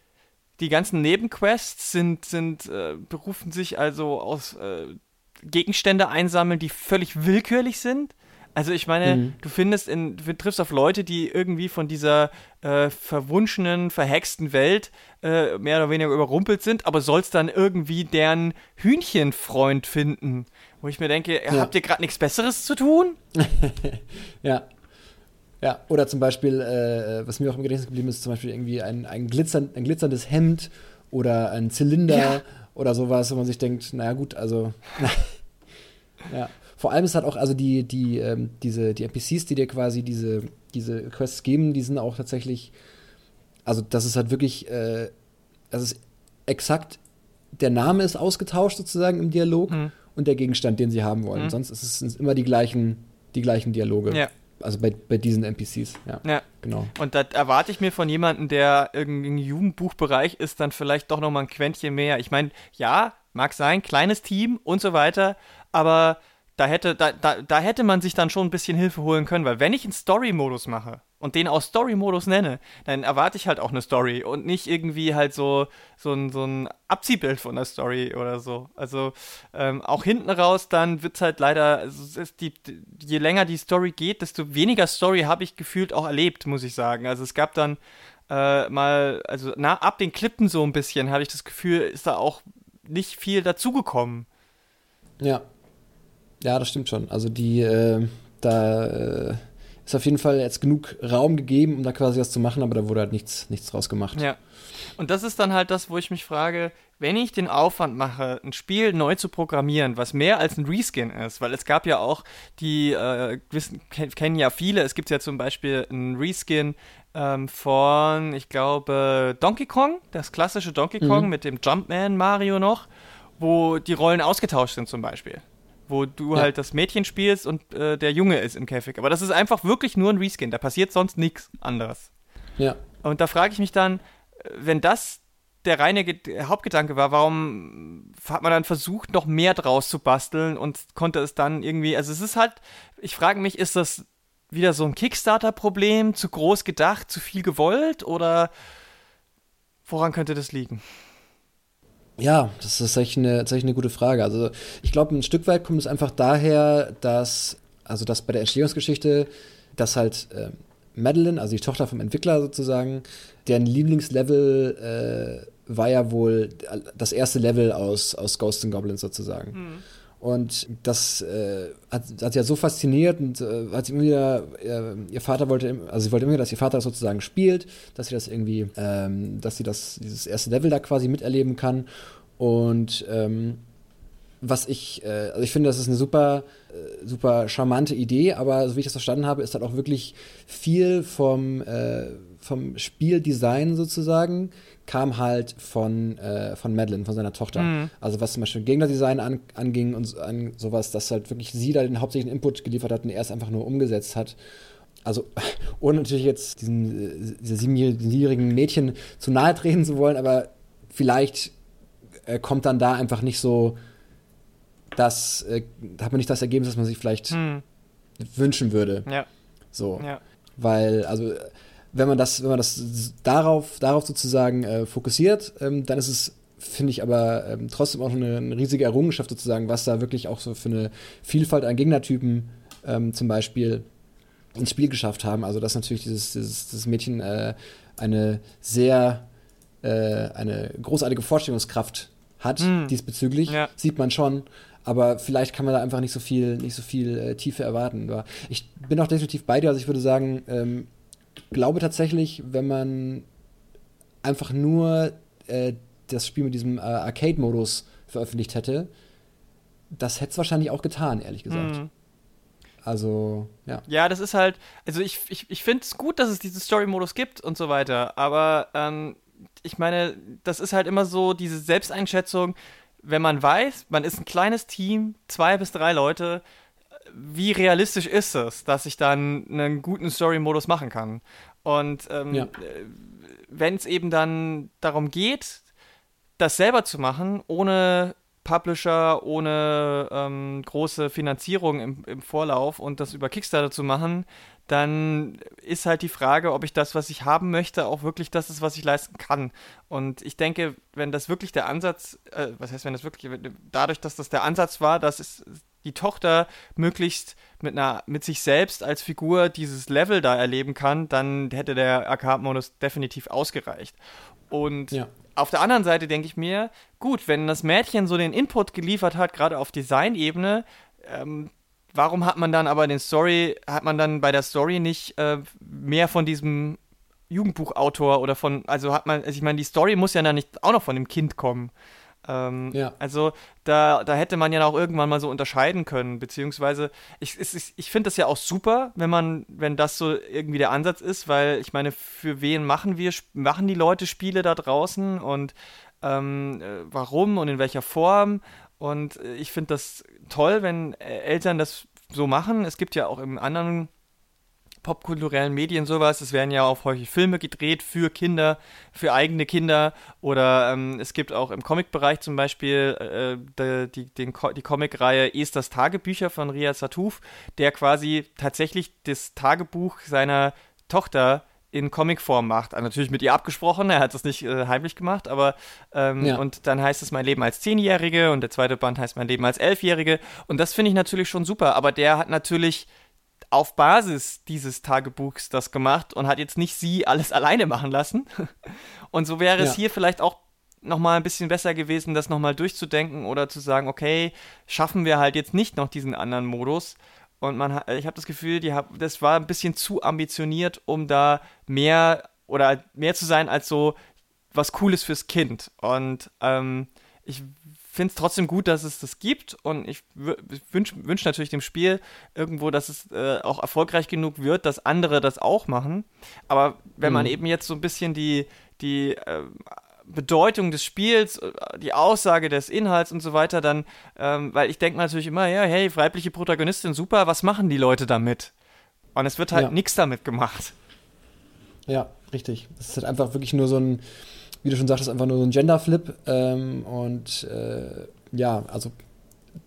die ganzen Nebenquests sind, sind äh, berufen sich also aus äh, Gegenstände einsammeln, die völlig willkürlich sind. Also ich meine, mhm. du findest in, du triffst auf Leute, die irgendwie von dieser äh, verwunschenen, verhexten Welt äh, mehr oder weniger überrumpelt sind, aber sollst dann irgendwie deren Hühnchenfreund finden. Wo ich mir denke, ja. habt ihr gerade nichts Besseres zu tun? ja. Ja, oder zum Beispiel, äh, was mir auch im Gedächtnis geblieben ist, zum Beispiel irgendwie ein, ein, glitzern, ein glitzerndes Hemd oder ein Zylinder ja. oder sowas, wo man sich denkt, naja gut, also ja. Vor allem ist halt auch, also die, die, ähm, diese, die NPCs, die dir quasi diese, diese Quests geben, die sind auch tatsächlich, also das ist halt wirklich, äh, das ist exakt, der Name ist ausgetauscht sozusagen im Dialog mhm. und der Gegenstand, den sie haben wollen. Mhm. Sonst ist es immer die gleichen, die gleichen Dialoge. Ja. Also bei, bei diesen NPCs, ja. Ja, genau. Und da erwarte ich mir von jemandem, der irgendwie im Jugendbuchbereich ist, dann vielleicht doch noch mal ein Quäntchen mehr. Ich meine, ja, mag sein, kleines Team und so weiter, aber da hätte, da, da, da hätte man sich dann schon ein bisschen Hilfe holen können, weil wenn ich einen Story-Modus mache und den auch Story-Modus nenne, dann erwarte ich halt auch eine Story und nicht irgendwie halt so, so, ein, so ein Abziehbild von der Story oder so. Also ähm, auch hinten raus, dann wird es halt leider, also die, je länger die Story geht, desto weniger Story habe ich gefühlt auch erlebt, muss ich sagen. Also es gab dann äh, mal, also na, ab den Klippen so ein bisschen, habe ich das Gefühl, ist da auch nicht viel dazugekommen. Ja, ja, das stimmt schon. Also die, äh, da äh, ist auf jeden Fall jetzt genug Raum gegeben, um da quasi was zu machen, aber da wurde halt nichts, nichts draus gemacht. Ja. Und das ist dann halt das, wo ich mich frage, wenn ich den Aufwand mache, ein Spiel neu zu programmieren, was mehr als ein Reskin ist, weil es gab ja auch die, äh, wissen, kennen ja viele, es gibt ja zum Beispiel ein Reskin ähm, von, ich glaube, Donkey Kong, das klassische Donkey Kong mhm. mit dem Jumpman Mario noch, wo die Rollen ausgetauscht sind zum Beispiel wo du ja. halt das Mädchen spielst und äh, der Junge ist im Käfig. Aber das ist einfach wirklich nur ein Reskin. Da passiert sonst nichts anderes. Ja. Und da frage ich mich dann, wenn das der reine Ge Hauptgedanke war, warum hat man dann versucht, noch mehr draus zu basteln und konnte es dann irgendwie, also es ist halt, ich frage mich, ist das wieder so ein Kickstarter-Problem, zu groß gedacht, zu viel gewollt oder woran könnte das liegen? Ja, das ist tatsächlich eine, tatsächlich eine gute Frage. Also ich glaube, ein Stück weit kommt es einfach daher, dass, also dass bei der Entstehungsgeschichte, dass halt äh, Madeline, also die Tochter vom Entwickler sozusagen, deren Lieblingslevel äh, war ja wohl das erste Level aus, aus Ghosts and Goblins sozusagen. Mhm. Und das äh, hat, hat sie ja so fasziniert und äh, hat sie immer wieder, äh, ihr Vater wollte, also sie wollte immer, dass ihr Vater das sozusagen spielt, dass sie das irgendwie, ähm, dass sie das, dieses erste Level da quasi miterleben kann. Und ähm, was ich, äh, also ich finde, das ist eine super, äh, super charmante Idee, aber so wie ich das verstanden habe, ist halt auch wirklich viel vom, äh, vom Spieldesign sozusagen kam halt von, äh, von Madeline, von seiner Tochter. Mhm. Also was zum Beispiel Gegnerdesign an, anging und an sowas, dass halt wirklich sie da den hauptsächlichen Input geliefert hat und er es einfach nur umgesetzt hat. Also, ohne natürlich jetzt diesen, dieser siebenjährigen Mädchen zu nahe treten zu wollen, aber vielleicht äh, kommt dann da einfach nicht so das, äh, hat man nicht das Ergebnis, das man sich vielleicht mhm. wünschen würde. Ja. So. Ja. Weil, also, wenn man das, wenn man das darauf, darauf sozusagen äh, fokussiert, ähm, dann ist es, finde ich, aber ähm, trotzdem auch eine, eine, riesige Errungenschaft sozusagen, was da wirklich auch so für eine Vielfalt an Gegnertypen ähm, zum Beispiel ins Spiel geschafft haben. Also, dass natürlich dieses, dieses, dieses Mädchen äh, eine sehr, äh, eine großartige Vorstellungskraft hat mm. diesbezüglich, ja. sieht man schon aber vielleicht kann man da einfach nicht so viel, nicht so viel äh, Tiefe erwarten. Ich bin auch definitiv bei dir, also ich würde sagen, ähm, glaube tatsächlich, wenn man einfach nur äh, das Spiel mit diesem äh, Arcade-Modus veröffentlicht hätte, das hätte es wahrscheinlich auch getan, ehrlich gesagt. Mhm. Also, ja. Ja, das ist halt, also ich, ich, ich finde es gut, dass es diesen Story-Modus gibt und so weiter, aber ähm, ich meine, das ist halt immer so diese Selbsteinschätzung, wenn man weiß, man ist ein kleines Team, zwei bis drei Leute, wie realistisch ist es, dass ich dann einen guten Story-Modus machen kann? Und ähm, ja. wenn es eben dann darum geht, das selber zu machen, ohne Publisher, ohne ähm, große Finanzierung im, im Vorlauf und das über Kickstarter zu machen, dann ist halt die Frage, ob ich das, was ich haben möchte, auch wirklich das ist, was ich leisten kann. Und ich denke, wenn das wirklich der Ansatz, äh, was heißt, wenn das wirklich, dadurch, dass das der Ansatz war, dass es die Tochter möglichst mit einer, mit sich selbst als Figur dieses Level da erleben kann, dann hätte der Arcade-Modus definitiv ausgereicht. Und ja. auf der anderen Seite denke ich mir, gut, wenn das Mädchen so den Input geliefert hat, gerade auf Designebene, ähm, warum hat man dann aber den Story, hat man dann bei der Story nicht äh, mehr von diesem Jugendbuchautor oder von, also hat man, also ich meine, die Story muss ja dann nicht auch noch von dem Kind kommen. Ähm, ja. Also da, da hätte man ja auch irgendwann mal so unterscheiden können, beziehungsweise ich, ich, ich finde das ja auch super, wenn man, wenn das so irgendwie der Ansatz ist, weil ich meine, für wen machen wir, machen die Leute Spiele da draußen und ähm, äh, warum und in welcher Form und äh, ich finde das toll, wenn äh, Eltern das so machen. Es gibt ja auch in anderen popkulturellen Medien sowas. Es werden ja auch häufig Filme gedreht für Kinder, für eigene Kinder. Oder ähm, es gibt auch im Comic-Bereich zum Beispiel äh, die, die, die Comic-Reihe Esters Tagebücher von Ria Satouf, der quasi tatsächlich das Tagebuch seiner Tochter in Comicform macht. Also natürlich mit ihr abgesprochen, er hat das nicht äh, heimlich gemacht, aber ähm, ja. und dann heißt es mein Leben als Zehnjährige und der zweite Band heißt mein Leben als Elfjährige und das finde ich natürlich schon super, aber der hat natürlich auf Basis dieses Tagebuchs das gemacht und hat jetzt nicht sie alles alleine machen lassen. Und so wäre ja. es hier vielleicht auch nochmal ein bisschen besser gewesen, das nochmal durchzudenken oder zu sagen, okay, schaffen wir halt jetzt nicht noch diesen anderen Modus, und man, ich habe das Gefühl, die hab, das war ein bisschen zu ambitioniert, um da mehr oder mehr zu sein als so was Cooles fürs Kind. Und ähm, ich finde es trotzdem gut, dass es das gibt und ich wünsche wünsch natürlich dem Spiel irgendwo, dass es äh, auch erfolgreich genug wird, dass andere das auch machen. Aber wenn mhm. man eben jetzt so ein bisschen die, die äh, Bedeutung des Spiels, äh, die Aussage des Inhalts und so weiter, dann, ähm, weil ich denke natürlich immer, ja, hey, weibliche Protagonistin, super, was machen die Leute damit? Und es wird halt ja. nichts damit gemacht. Ja, richtig. Es ist halt einfach wirklich nur so ein, wie du schon sagtest, einfach nur so ein Gender-Flip. Ähm, und äh, ja, also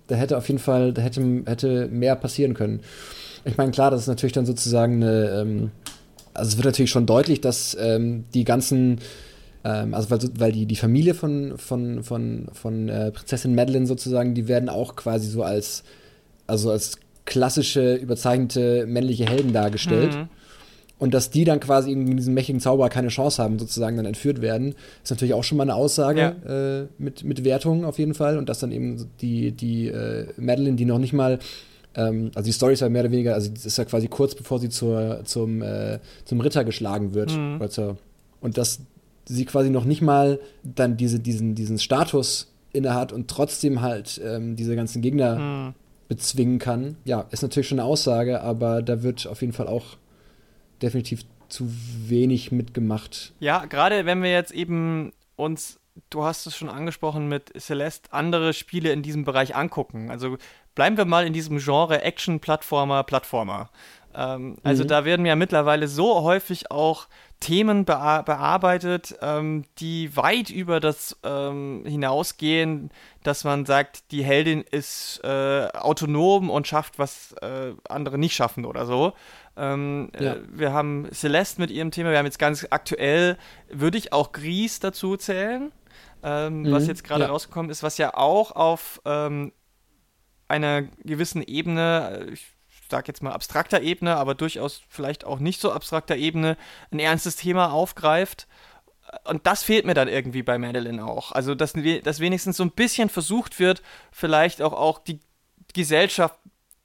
da hätte auf jeden Fall, da hätte, hätte mehr passieren können. Ich meine, klar, das ist natürlich dann sozusagen eine, ähm, also es wird natürlich schon deutlich, dass ähm, die ganzen ähm, also weil, weil die, die Familie von, von, von, von äh, Prinzessin Madeline sozusagen, die werden auch quasi so als, also als klassische, überzeichnete männliche Helden dargestellt. Mhm. Und dass die dann quasi in diesem mächtigen Zauberer keine Chance haben, sozusagen dann entführt werden, ist natürlich auch schon mal eine Aussage ja. äh, mit, mit Wertung auf jeden Fall. Und dass dann eben die, die äh, Madeline, die noch nicht mal ähm, also die Story ist ja mehr oder weniger, also das ist ja quasi kurz bevor sie zur, zum, äh, zum Ritter geschlagen wird. Mhm. Zur, und dass sie quasi noch nicht mal dann diese, diesen, diesen Status innehat und trotzdem halt ähm, diese ganzen Gegner hm. bezwingen kann. Ja, ist natürlich schon eine Aussage, aber da wird auf jeden Fall auch definitiv zu wenig mitgemacht. Ja, gerade wenn wir jetzt eben uns, du hast es schon angesprochen, mit Celeste andere Spiele in diesem Bereich angucken. Also bleiben wir mal in diesem Genre Action-Plattformer, Plattformer. Ähm, also mhm. da werden ja mittlerweile so häufig auch Themen bea bearbeitet, ähm, die weit über das ähm, hinausgehen, dass man sagt, die Heldin ist äh, autonom und schafft, was äh, andere nicht schaffen oder so. Ähm, ja. äh, wir haben Celeste mit ihrem Thema, wir haben jetzt ganz aktuell, würde ich auch Gries dazu zählen, ähm, mhm. was jetzt gerade ja. rausgekommen ist, was ja auch auf ähm, einer gewissen Ebene, ich sag jetzt mal abstrakter Ebene, aber durchaus vielleicht auch nicht so abstrakter Ebene, ein ernstes Thema aufgreift. Und das fehlt mir dann irgendwie bei Madeline auch. Also, dass, dass wenigstens so ein bisschen versucht wird, vielleicht auch, auch die Gesellschaft,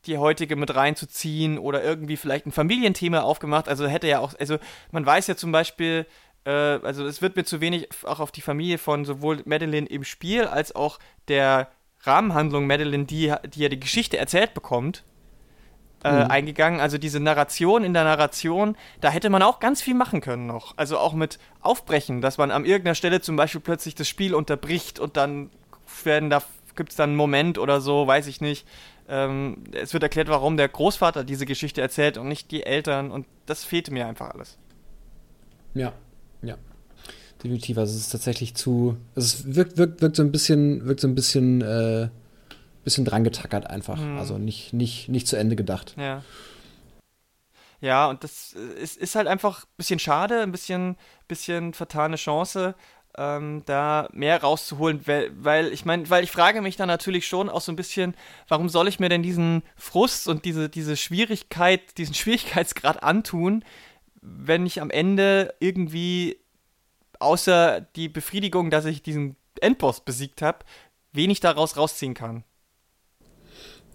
die heutige mit reinzuziehen oder irgendwie vielleicht ein Familienthema aufgemacht. Also hätte ja auch, also man weiß ja zum Beispiel, äh, also es wird mir zu wenig auch auf die Familie von sowohl Madeline im Spiel als auch der Rahmenhandlung Madeline, die, die ja die Geschichte erzählt bekommt, äh, mhm. eingegangen. Also diese Narration in der Narration, da hätte man auch ganz viel machen können noch. Also auch mit Aufbrechen, dass man an irgendeiner Stelle zum Beispiel plötzlich das Spiel unterbricht und dann werden da gibt es dann einen Moment oder so, weiß ich nicht. Ähm, es wird erklärt, warum der Großvater diese Geschichte erzählt und nicht die Eltern und das fehlte mir einfach alles. Ja, ja. Definitiv. Also es ist tatsächlich zu. Es wirkt, wirkt, wirkt so ein bisschen, wirkt so ein bisschen äh, bisschen dran getackert einfach. Mhm. Also nicht, nicht, nicht zu Ende gedacht. Ja. Ja, und das ist, ist halt einfach ein bisschen schade, ein bisschen, bisschen vertane Chance, ähm, da mehr rauszuholen, weil, weil ich meine, weil ich frage mich dann natürlich schon auch so ein bisschen, warum soll ich mir denn diesen Frust und diese, diese Schwierigkeit, diesen Schwierigkeitsgrad antun, wenn ich am Ende irgendwie außer die Befriedigung, dass ich diesen Endboss besiegt habe, wenig daraus rausziehen kann.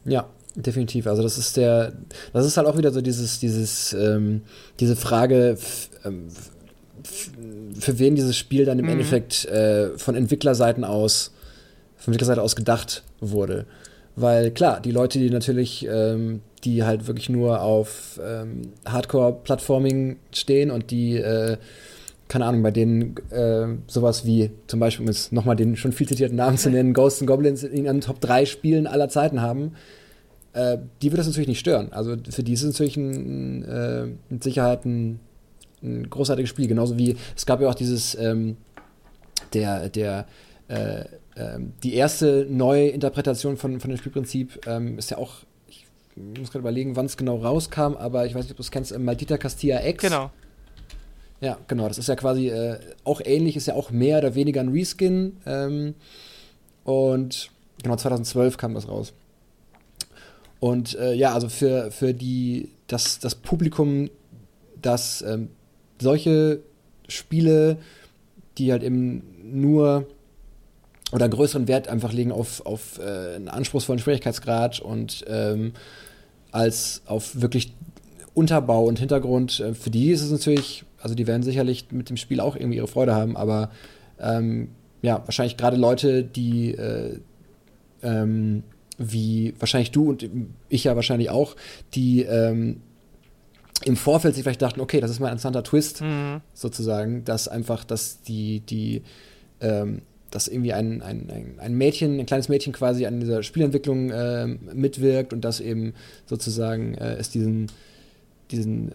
Ja, definitiv. Also das ist der, das ist halt auch wieder so dieses, dieses, ähm, diese Frage, ähm, für wen dieses Spiel dann im mhm. Endeffekt äh, von Entwicklerseiten aus, von Entwicklerseite aus gedacht wurde. Weil klar, die Leute, die natürlich, ähm, die halt wirklich nur auf ähm, Hardcore-Plattforming stehen und die, äh, keine Ahnung, bei denen äh, sowas wie zum Beispiel, um jetzt nochmal den schon viel zitierten Namen zu nennen, Ghosts and Goblins in ihren Top 3 Spielen aller Zeiten haben, äh, die wird das natürlich nicht stören. Also für die ist es natürlich ein, äh, mit Sicherheit ein, ein, großartiges Spiel. Genauso wie es gab ja auch dieses, ähm, der, der, äh, ähm, die erste neue Interpretation von, von dem Spielprinzip ähm, ist ja auch, ich muss gerade überlegen, wann es genau rauskam, aber ich weiß nicht, ob du es kennst, äh, Maldita Castilla X. Genau. Ja, genau, das ist ja quasi äh, auch ähnlich, ist ja auch mehr oder weniger ein Reskin. Ähm, und genau, 2012 kam das raus. Und äh, ja, also für, für die, das, das Publikum, das ähm, solche Spiele, die halt eben nur oder größeren Wert einfach legen auf, auf äh, einen anspruchsvollen Schwierigkeitsgrad und ähm, als auf wirklich Unterbau und Hintergrund. Äh, für die ist es natürlich, also die werden sicherlich mit dem Spiel auch irgendwie ihre Freude haben, aber ähm, ja, wahrscheinlich gerade Leute, die äh, ähm, wie wahrscheinlich du und ich ja wahrscheinlich auch, die ähm, im Vorfeld sich vielleicht dachten, okay, das ist mal ein interessanter Twist, mhm. sozusagen, dass einfach, dass die, die, ähm, dass irgendwie ein, ein, ein Mädchen, ein kleines Mädchen quasi an dieser Spielentwicklung äh, mitwirkt und dass eben sozusagen äh, es diesen, diesen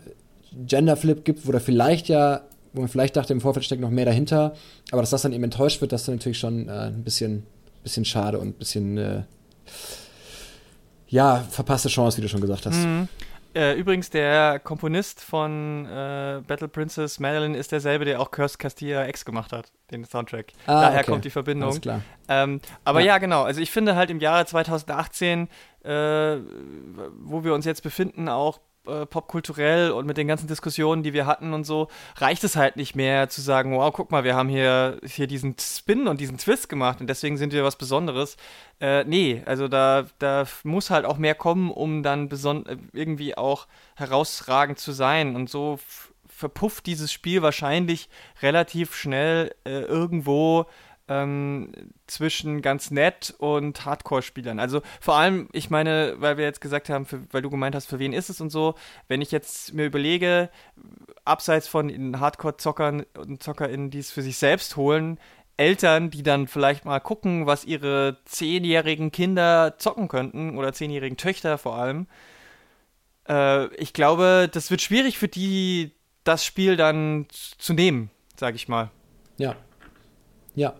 Gender-Flip gibt, wo da vielleicht ja, wo man vielleicht dachte, im Vorfeld steckt noch mehr dahinter, aber dass das dann eben enttäuscht wird, das ist dann natürlich schon äh, ein bisschen, bisschen schade und ein bisschen äh, ja, verpasste Chance, wie du schon gesagt hast. Mhm. Äh, übrigens, der Komponist von äh, Battle Princess Madeline ist derselbe, der auch Curse Castilla X gemacht hat, den Soundtrack. Ah, Daher okay. kommt die Verbindung. Alles klar. Ähm, aber ja. ja. genau. Also ich finde halt im Jahre 2018, äh, wo wir uns jetzt befinden, auch äh, popkulturell und mit den ganzen Diskussionen, die wir hatten und so, reicht es halt nicht mehr zu sagen, wow, guck mal, wir haben hier, hier diesen Spin und diesen Twist gemacht und deswegen sind wir was Besonderes. Äh, nee, also da, da muss halt auch mehr kommen, um dann irgendwie auch herausragend zu sein. Und so verpufft dieses Spiel wahrscheinlich relativ schnell äh, irgendwo ähm, zwischen ganz nett und Hardcore-Spielern. Also vor allem, ich meine, weil wir jetzt gesagt haben, für, weil du gemeint hast, für wen ist es und so, wenn ich jetzt mir überlege, abseits von Hardcore-Zockern und ZockerInnen, die es für sich selbst holen, Eltern, die dann vielleicht mal gucken, was ihre zehnjährigen Kinder zocken könnten oder zehnjährigen Töchter vor allem, äh, ich glaube, das wird schwierig für die, das Spiel dann zu nehmen, sage ich mal. Ja. Ja,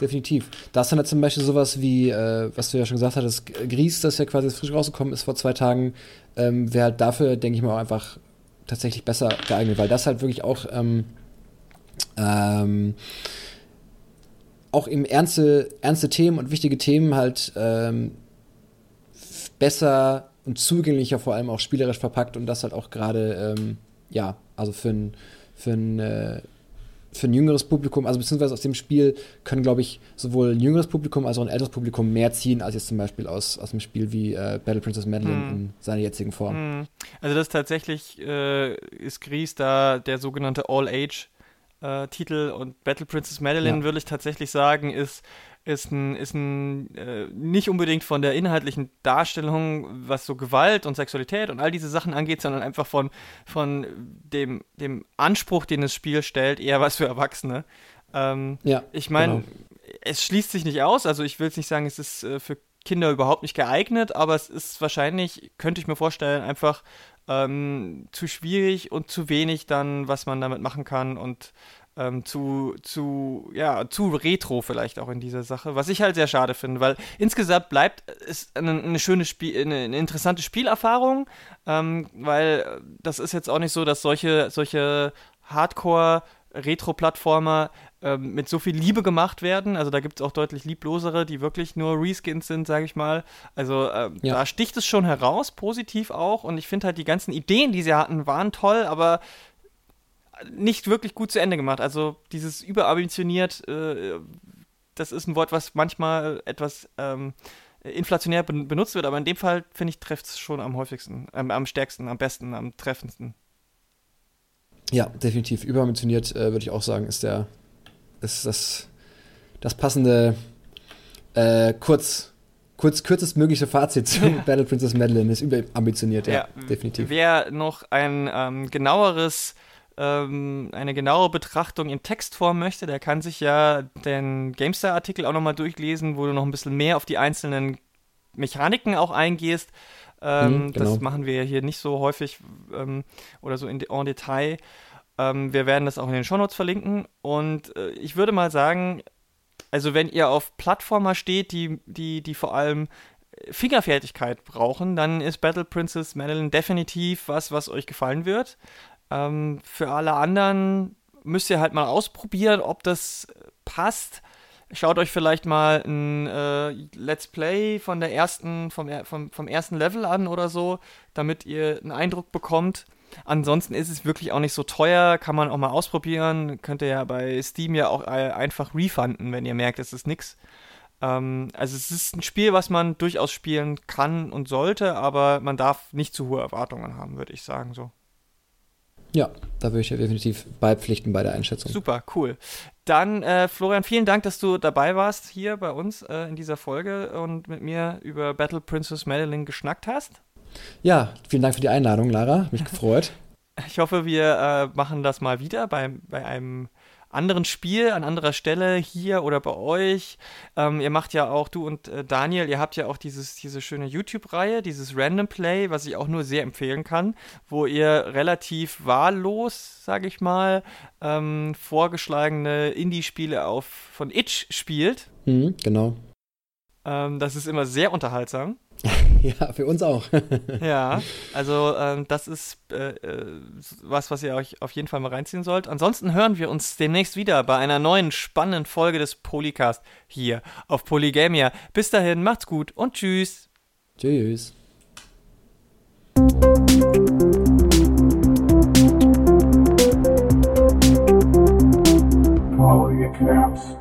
definitiv. Da ist dann halt zum Beispiel sowas wie, äh, was du ja schon gesagt hattest, Gries, das ja quasi frisch rausgekommen ist vor zwei Tagen, ähm, wäre halt dafür, denke ich mal, auch einfach tatsächlich besser geeignet, weil das halt wirklich auch ähm, ähm, auch eben ernste, ernste Themen und wichtige Themen halt ähm, besser und zugänglicher vor allem auch spielerisch verpackt und das halt auch gerade, ähm, ja, also für ein, für ein äh, für ein jüngeres Publikum, also beziehungsweise aus dem Spiel können, glaube ich, sowohl ein jüngeres Publikum als auch ein älteres Publikum mehr ziehen, als jetzt zum Beispiel aus, aus einem Spiel wie äh, Battle Princess Madeline mm. in seiner jetzigen Form. Mm. Also das tatsächlich äh, ist Gries da der sogenannte All-Age äh, Titel und Battle Princess Madeline, ja. würde ich tatsächlich sagen, ist, ist ein, ist ein äh, nicht unbedingt von der inhaltlichen Darstellung, was so Gewalt und Sexualität und all diese Sachen angeht, sondern einfach von, von dem, dem Anspruch, den das Spiel stellt, eher was für Erwachsene. Ähm, ja, ich meine, genau. es schließt sich nicht aus, also ich will es nicht sagen, es ist äh, für Kinder überhaupt nicht geeignet, aber es ist wahrscheinlich, könnte ich mir vorstellen, einfach ähm, zu schwierig und zu wenig dann, was man damit machen kann und ähm, zu, zu, ja, zu retro vielleicht auch in dieser Sache, was ich halt sehr schade finde, weil insgesamt bleibt es eine, eine schöne Spiel, eine, eine, interessante Spielerfahrung, ähm, weil das ist jetzt auch nicht so, dass solche, solche Hardcore Retro-Plattformer ähm, mit so viel Liebe gemacht werden. Also da gibt es auch deutlich lieblosere, die wirklich nur Reskins sind, sage ich mal. Also ähm, ja. da sticht es schon heraus, positiv auch. Und ich finde halt die ganzen Ideen, die sie hatten, waren toll, aber nicht wirklich gut zu Ende gemacht. Also dieses überambitioniert, äh, das ist ein Wort, was manchmal etwas ähm, inflationär benutzt wird, aber in dem Fall, finde ich, trifft es schon am häufigsten, ähm, am stärksten, am besten, am treffendsten. Ja, definitiv. Überambitioniert, äh, würde ich auch sagen, ist der, ist das, das passende, äh, kurz, kurz, kürzestmögliche Fazit zu ja. Battle Princess Madeline ist überambitioniert, ja, ja, definitiv. Wer noch ein ähm, genaueres ähm, eine genauere Betrachtung in Textform möchte, der kann sich ja den GameStar-Artikel auch nochmal durchlesen, wo du noch ein bisschen mehr auf die einzelnen Mechaniken auch eingehst. Ähm, mhm, genau. Das machen wir hier nicht so häufig ähm, oder so in, en Detail. Ähm, wir werden das auch in den Shownotes verlinken. Und äh, ich würde mal sagen, also wenn ihr auf Plattformer steht, die, die, die vor allem Fingerfertigkeit brauchen, dann ist Battle Princess Madeline definitiv was, was euch gefallen wird. Ähm, für alle anderen müsst ihr halt mal ausprobieren, ob das passt. Schaut euch vielleicht mal ein äh, Let's Play von der ersten, vom, vom, vom ersten Level an oder so, damit ihr einen Eindruck bekommt. Ansonsten ist es wirklich auch nicht so teuer, kann man auch mal ausprobieren. Könnt ihr ja bei Steam ja auch äh, einfach refunden, wenn ihr merkt, es ist nichts. Ähm, also es ist ein Spiel, was man durchaus spielen kann und sollte, aber man darf nicht zu hohe Erwartungen haben, würde ich sagen so. Ja, da würde ich ja definitiv beipflichten bei der Einschätzung. Super, cool. Dann, äh, Florian, vielen Dank, dass du dabei warst hier bei uns äh, in dieser Folge und mit mir über Battle Princess Madeline geschnackt hast. Ja, vielen Dank für die Einladung, Lara. Mich gefreut. Ich hoffe, wir äh, machen das mal wieder bei, bei einem anderen Spiel an anderer Stelle hier oder bei euch. Ähm, ihr macht ja auch, du und äh, Daniel, ihr habt ja auch dieses, diese schöne YouTube-Reihe, dieses Random Play, was ich auch nur sehr empfehlen kann, wo ihr relativ wahllos, sage ich mal, ähm, vorgeschlagene Indie-Spiele von Itch spielt. Mhm, genau. Ähm, das ist immer sehr unterhaltsam. ja, für uns auch. ja, also ähm, das ist äh, äh, was, was ihr euch auf jeden Fall mal reinziehen sollt. Ansonsten hören wir uns demnächst wieder bei einer neuen spannenden Folge des Polycast hier auf Polygamia. Bis dahin, macht's gut und tschüss. Tschüss. Polycast.